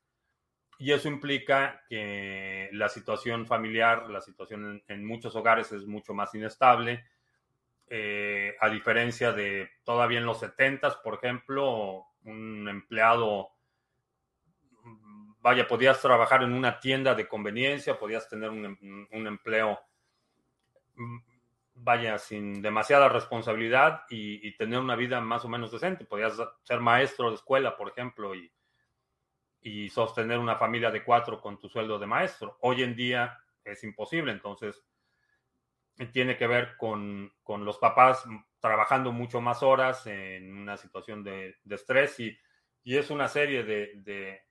y eso implica que la situación familiar, la situación en, muchos hogares es mucho más inestable, eh, a diferencia de todavía en los 70, por ejemplo, un empleado, vaya, podías trabajar en una tienda de conveniencia, podías tener un, un empleo, vaya, sin demasiada responsabilidad y, y, tener una vida más o menos decente. Podías ser maestro de escuela, por ejemplo, y, y sostener una familia de cuatro con tu sueldo de maestro. Hoy en día es imposible, entonces tiene que ver con, con, los papás trabajando mucho más horas en una situación de, de estrés y, y, es una serie de, de,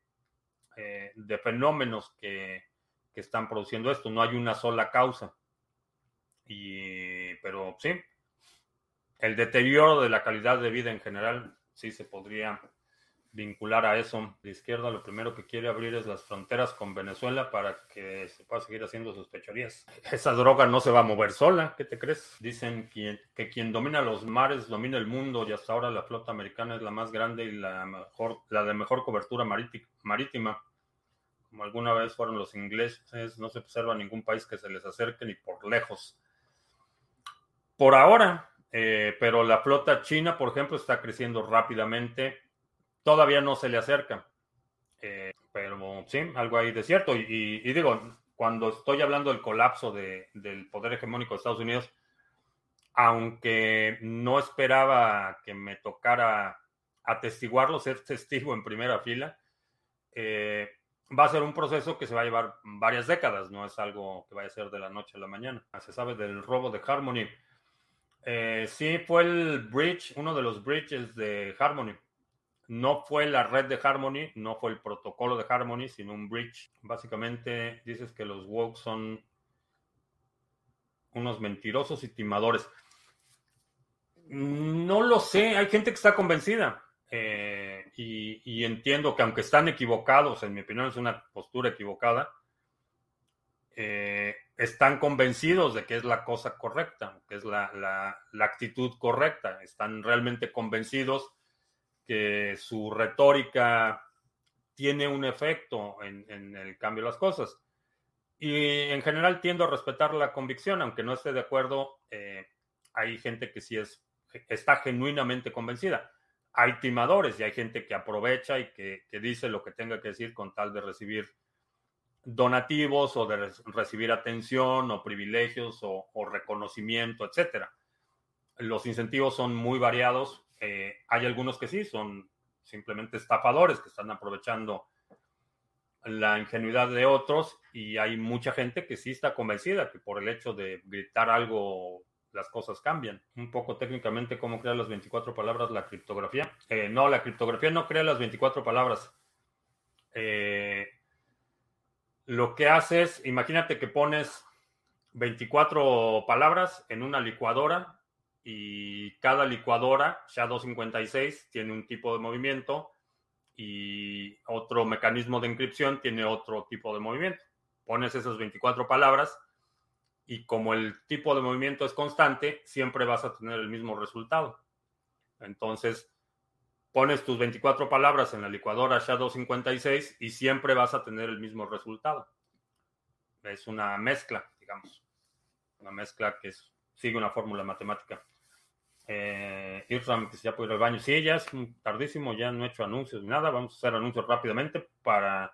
eh, de fenómenos que, que, están produciendo esto. No hay una sola causa. Y, pero sí, el deterioro de la calidad de vida en general sí se podría vincular a eso. La izquierda lo primero que quiere abrir es las fronteras con Venezuela para que se pueda seguir haciendo sus pechorías. [LAUGHS] Esa droga no se va a mover sola, ¿qué te crees? Dicen que, quien domina los mares domina el mundo y hasta ahora la flota americana es la más grande y la, mejor, la de mejor cobertura marítima. Como alguna vez fueron los ingleses, no se observa ningún país que se les acerque ni por lejos. Por ahora, eh, pero la flota china, por ejemplo, está creciendo rápidamente todavía no se le acerca. Eh, pero sí, algo ahí de cierto. Y, y, digo, cuando estoy hablando del colapso de, del poder hegemónico de Estados Unidos, aunque no esperaba que me tocara atestiguarlo, ser testigo en primera fila, eh, va a ser un proceso que se va a llevar varias décadas, no es algo que vaya a ser de la noche a la mañana. Se sabe del robo de Harmony. Eh, sí, fue el bridge, uno de los bridges de Harmony. No fue la red de Harmony, no fue el protocolo de Harmony, sino un bridge. Básicamente dices que los woke son unos mentirosos y timadores. No lo sé, hay gente que está convencida. Eh, y, entiendo que aunque están equivocados, en mi opinión es una postura equivocada, eh, están convencidos de que es la cosa correcta, que es la, actitud correcta. Están realmente convencidos que su retórica tiene un efecto en, el cambio de las cosas. Y en general tiendo a respetar la convicción, aunque no esté de acuerdo, eh, hay gente que sí es, está genuinamente convencida hay timadores y hay gente que aprovecha y que, dice lo que tenga que decir con tal de recibir donativos o de recibir atención o privilegios o, reconocimiento, etcétera. Los incentivos son muy variados. Eh, hay algunos que sí, son simplemente estafadores que están aprovechando la ingenuidad de otros y hay mucha gente que sí está convencida que por el hecho de gritar algo las cosas cambian. Un poco técnicamente cómo crea las 24 palabras la criptografía. Eh, no, la criptografía no crea las 24 palabras. Eh, lo que haces, imagínate que pones 24 palabras en una licuadora y cada licuadora, SHA-256, tiene un tipo de movimiento y otro mecanismo de encripción tiene otro tipo de movimiento. Pones esas 24 palabras y como el tipo de movimiento es constante, siempre vas a tener el mismo resultado. Entonces, pones tus 24 palabras en la licuadora SHA-256 y siempre vas a tener el mismo resultado. Es una mezcla, digamos. Una mezcla que sigue una fórmula matemática. Eh, Irram, que ya puede ir al baño. Sí, ya es tardísimo, ya no he hecho anuncios ni nada. Vamos a hacer anuncios rápidamente para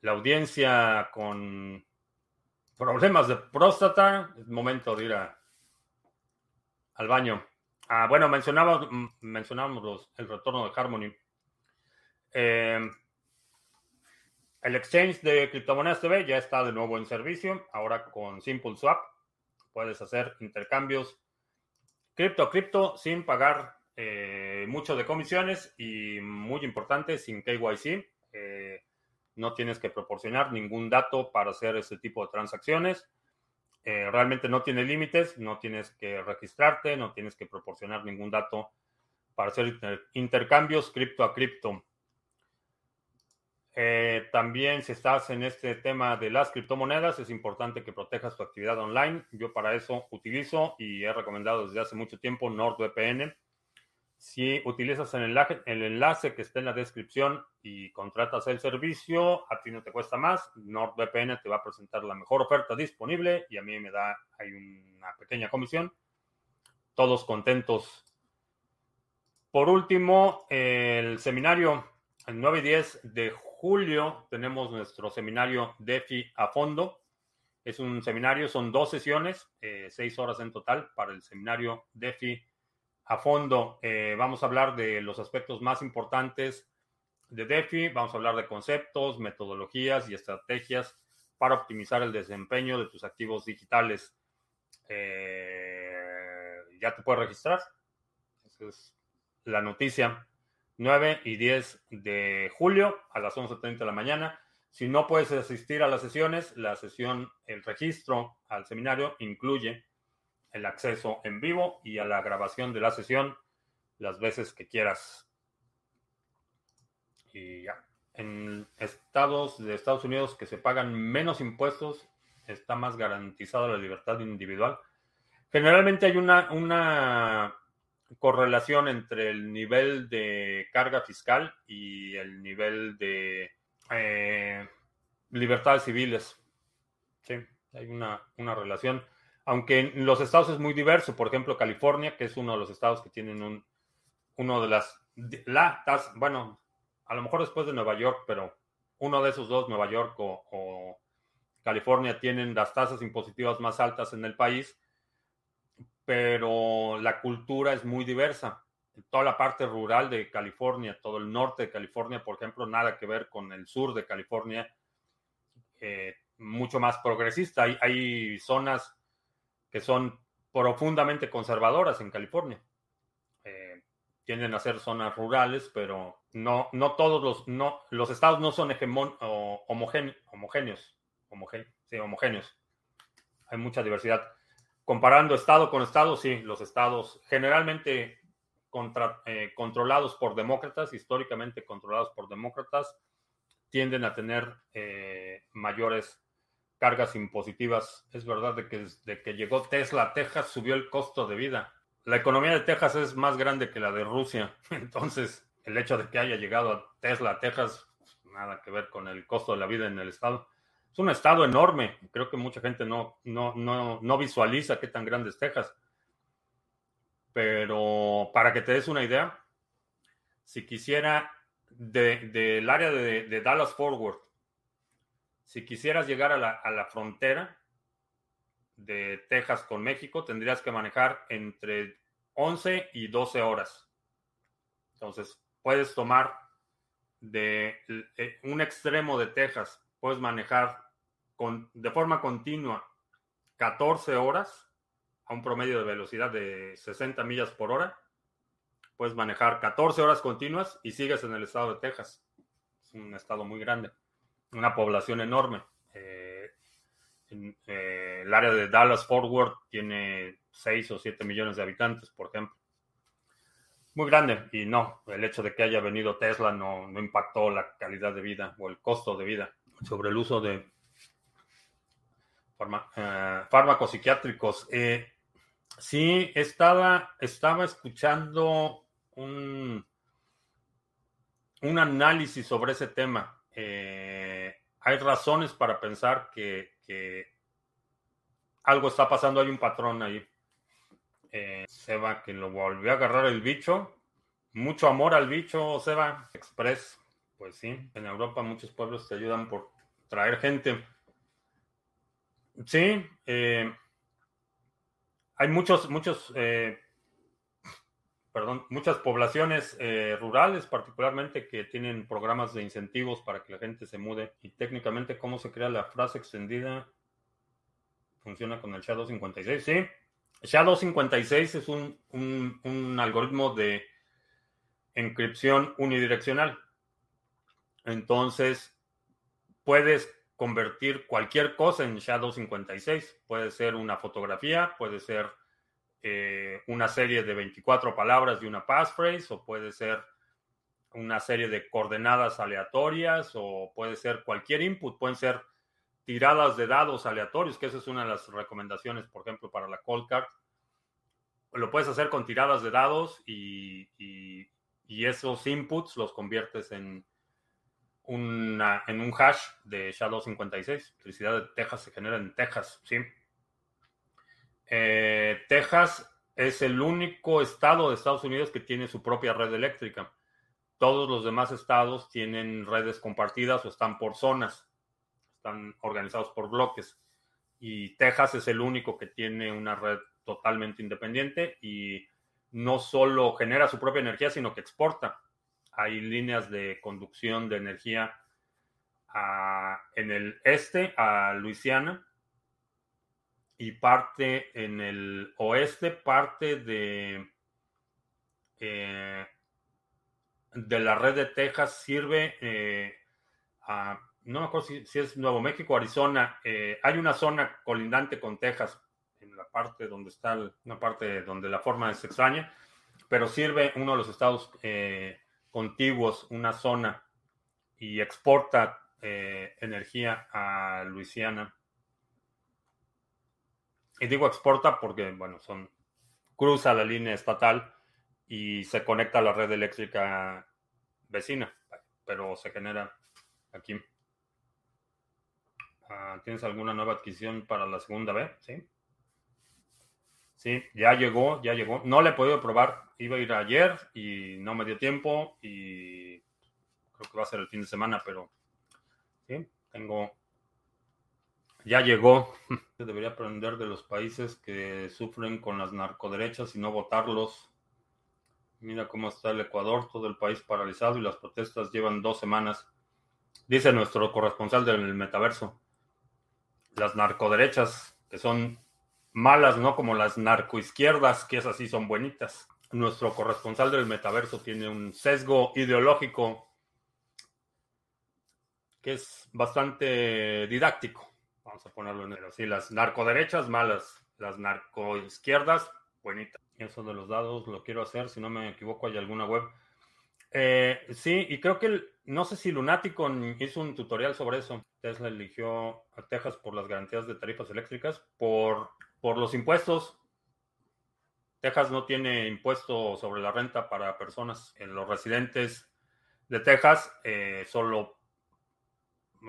la audiencia con problemas de próstata, es momento de ir al baño. Ah, bueno, mencionábamos, mm, mencionábamos el retorno de Harmony. Eh, el exchange de criptomonedas TV ya está de nuevo en servicio. Ahora con Simple Swap puedes hacer intercambios cripto cripto sin pagar eh, mucho de comisiones y muy importante sin KYC. Eh, no tienes que proporcionar ningún dato para hacer ese tipo de transacciones. Eh, realmente no tiene límites, no tienes que registrarte, no tienes que proporcionar ningún dato para hacer intercambios cripto a cripto. Eh, también si estás en este tema de las criptomonedas, es importante que protejas tu actividad online. Yo para eso utilizo y he recomendado desde hace mucho tiempo NordVPN. Si utilizas el enlace, el enlace que está en la descripción y contratas el servicio, a ti no te cuesta más. NordVPN te va a presentar la mejor oferta disponible y a mí me da hay una pequeña comisión. Todos contentos. Por último, el seminario, el 9 y 10 de julio, tenemos nuestro seminario DeFi a fondo. Es un seminario, son dos sesiones, eh, seis horas en total para el seminario DeFi a fondo. Eh, vamos a hablar de los aspectos más importantes de DeFi, vamos a hablar de conceptos, metodologías y estrategias para optimizar el desempeño de tus activos digitales. Eh, ya te puedes registrar. Esa es la noticia. 9 y 10 de julio a las 11.30 de la mañana. Si no puedes asistir a las sesiones, la sesión, el registro al seminario incluye el acceso en vivo y a la grabación de la sesión las veces que quieras. Y ya. En estados de Estados Unidos que se pagan menos impuestos, está más garantizada la libertad individual. Generalmente hay una, una correlación entre el nivel de carga fiscal y el nivel de eh, libertades civiles. Sí, hay una, una relación aunque en los estados es muy diverso, por ejemplo, California, que es uno de los estados que tienen un, uno de las, la bueno, a lo mejor después de Nueva York, pero uno de esos dos, Nueva York o, California, tienen las tasas impositivas más altas en el país, pero la cultura es muy diversa. toda la parte rural de California, todo el norte de California, por ejemplo, nada que ver con el sur de California, eh, mucho más progresista. Hay, hay, zonas que son profundamente conservadoras en California. Eh, tienden a ser zonas rurales, pero no, no todos los, no, los estados no son homogéneos, homogéneos, sí, homogéneos. Hay mucha diversidad. Comparando estado con estado, sí, los estados generalmente eh, controlados por demócratas, históricamente controlados por demócratas, tienden a tener eh, mayores cargas impositivas. Es verdad de que desde que llegó Tesla a Texas subió el costo de vida. La economía de Texas es más grande que la de Rusia. [LAUGHS] Entonces, el hecho de que haya llegado a Tesla a Texas, nada que ver con el costo de la vida en el estado. Es un estado enorme. Creo que mucha gente no, no, no, no visualiza qué tan grande es Texas. Pero para que te des una idea, si quisiera del área de, Dallas Forward, si quisieras llegar a la, frontera de Texas con México, tendrías que manejar entre 11 y 12 horas. Entonces, puedes tomar de eh, un extremo de Texas, puedes manejar con, de forma continua 14 horas a un promedio de velocidad de 60 millas por hora, puedes manejar 14 horas continuas y sigues en el estado de Texas. Es un estado muy grande, una población enorme. Eh, eh, el área de Dallas Fort Worth tiene 6 o 7 millones de habitantes, por ejemplo. Muy grande y no, el hecho de que haya venido Tesla no, no impactó la calidad de vida o el costo de vida sobre el uso de eh, fármacos psiquiátricos. Sí, estaba, estaba escuchando un, un análisis sobre ese tema. Hay razones para pensar que, algo está pasando, hay un patrón ahí. Eh, Seba, que lo volvió a agarrar el bicho. Mucho amor al bicho, Seba. Express. Pues sí, en Europa muchos pueblos te ayudan por traer gente. Sí, eh, hay muchos, muchos, eh, perdón, muchas poblaciones eh, rurales particularmente que tienen programas de incentivos para que la gente se mude. Y técnicamente, ¿cómo se crea la frase extendida? Funciona con el SHA-256. Sí, SHA-256 es un, un, algoritmo de encripción unidireccional. Entonces, puedes convertir cualquier cosa en SHA-256. Puede ser una fotografía, puede ser eh, una serie de 24 palabras de una passphrase, o puede ser una serie de coordenadas aleatorias, o puede ser cualquier input, pueden ser tiradas de dados aleatorios, que esa es una de las recomendaciones, por ejemplo, para la cold card. Lo puedes hacer con tiradas de dados y esos inputs los conviertes en, en un hash de SHA-256. Electricidad de Texas se genera en Texas, ¿sí? Eh, Texas es el único estado de Estados Unidos que tiene su propia red eléctrica. Todos los demás estados tienen redes compartidas o están por zonas, están organizados por bloques. Y Texas es el único que tiene una red totalmente independiente y no solo genera su propia energía, sino que exporta hay líneas de conducción de energía en el este a Luisiana y parte en el oeste, parte de, eh, de la red de Texas sirve eh, a, no me acuerdo si, es Nuevo México Arizona, eh, hay una zona colindante con Texas, en la parte donde está, una parte donde la forma es extraña, pero sirve uno de los estados contiguos, una zona, y exporta energía a Luisiana. Y digo exporta porque, bueno, son cruza la línea estatal y se conecta a la red eléctrica vecina, pero se genera aquí. Ah, ¿Tienes alguna nueva adquisición para la segunda vez? Sí. Sí, ya llegó, ya llegó. No le he podido probar. Iba a ir ayer y no me dio tiempo y creo que va a ser el fin de semana, pero sí, tengo... Ya llegó. Debería aprender de los países que sufren con las narcoderechas y no votarlos. Mira cómo está el Ecuador, todo el país paralizado y las protestas llevan dos semanas. Dice nuestro corresponsal del metaverso. Las narcoderechas, que son malas, no como las narcoizquierdas, que esas sí son buenitas. Nuestro corresponsal del metaverso tiene un sesgo ideológico que es bastante didáctico. Vamos a ponerlo en el así. Las narcoderechas malas, las narcoizquierdas buenitas. Eso de los dados lo quiero hacer, si no me equivoco hay alguna web. Eh, sí, y creo que no sé si Lunático hizo un tutorial sobre eso. Tesla eligió a Texas por las garantías de tarifas eléctricas, por, por los impuestos. Texas no tiene impuesto sobre la renta para personas. En los residentes de Texas, eh, solo,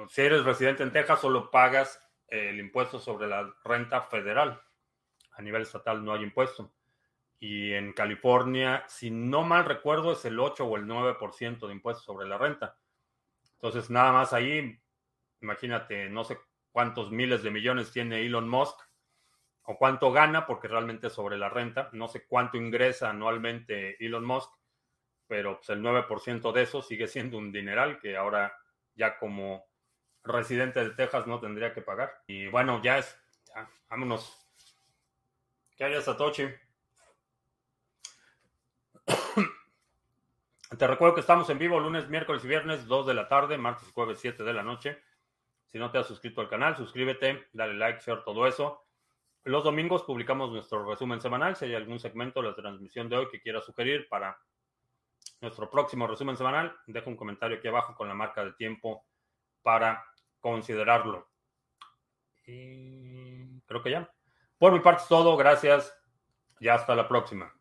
si eres residente en Texas, solo pagas el impuesto sobre la renta federal. A nivel estatal no hay impuesto. Y en California, si no mal recuerdo, es el 8 o el 9% de impuestos sobre la renta. Entonces, nada más ahí, imagínate, no sé cuántos miles de millones tiene Elon Musk o cuánto gana, porque realmente es sobre la renta. No sé cuánto ingresa anualmente Elon Musk, pero pues el 9% de eso sigue siendo un dineral que ahora ya como residente de Texas no tendría que pagar. Y bueno, ya es, ya, vámonos. ¿Qué hay, Satoshi? Te recuerdo que estamos en vivo lunes, miércoles y viernes, 2 de la tarde, martes y jueves, 7 de la noche. Si no te has suscrito al canal, suscríbete, dale like, share, todo eso. Los domingos publicamos nuestro resumen semanal. Si hay algún segmento de la transmisión de hoy que quieras sugerir para nuestro próximo resumen semanal, deja un comentario aquí abajo con la marca de tiempo para considerarlo. Y creo que ya. Por mi parte es todo. Gracias y hasta la próxima.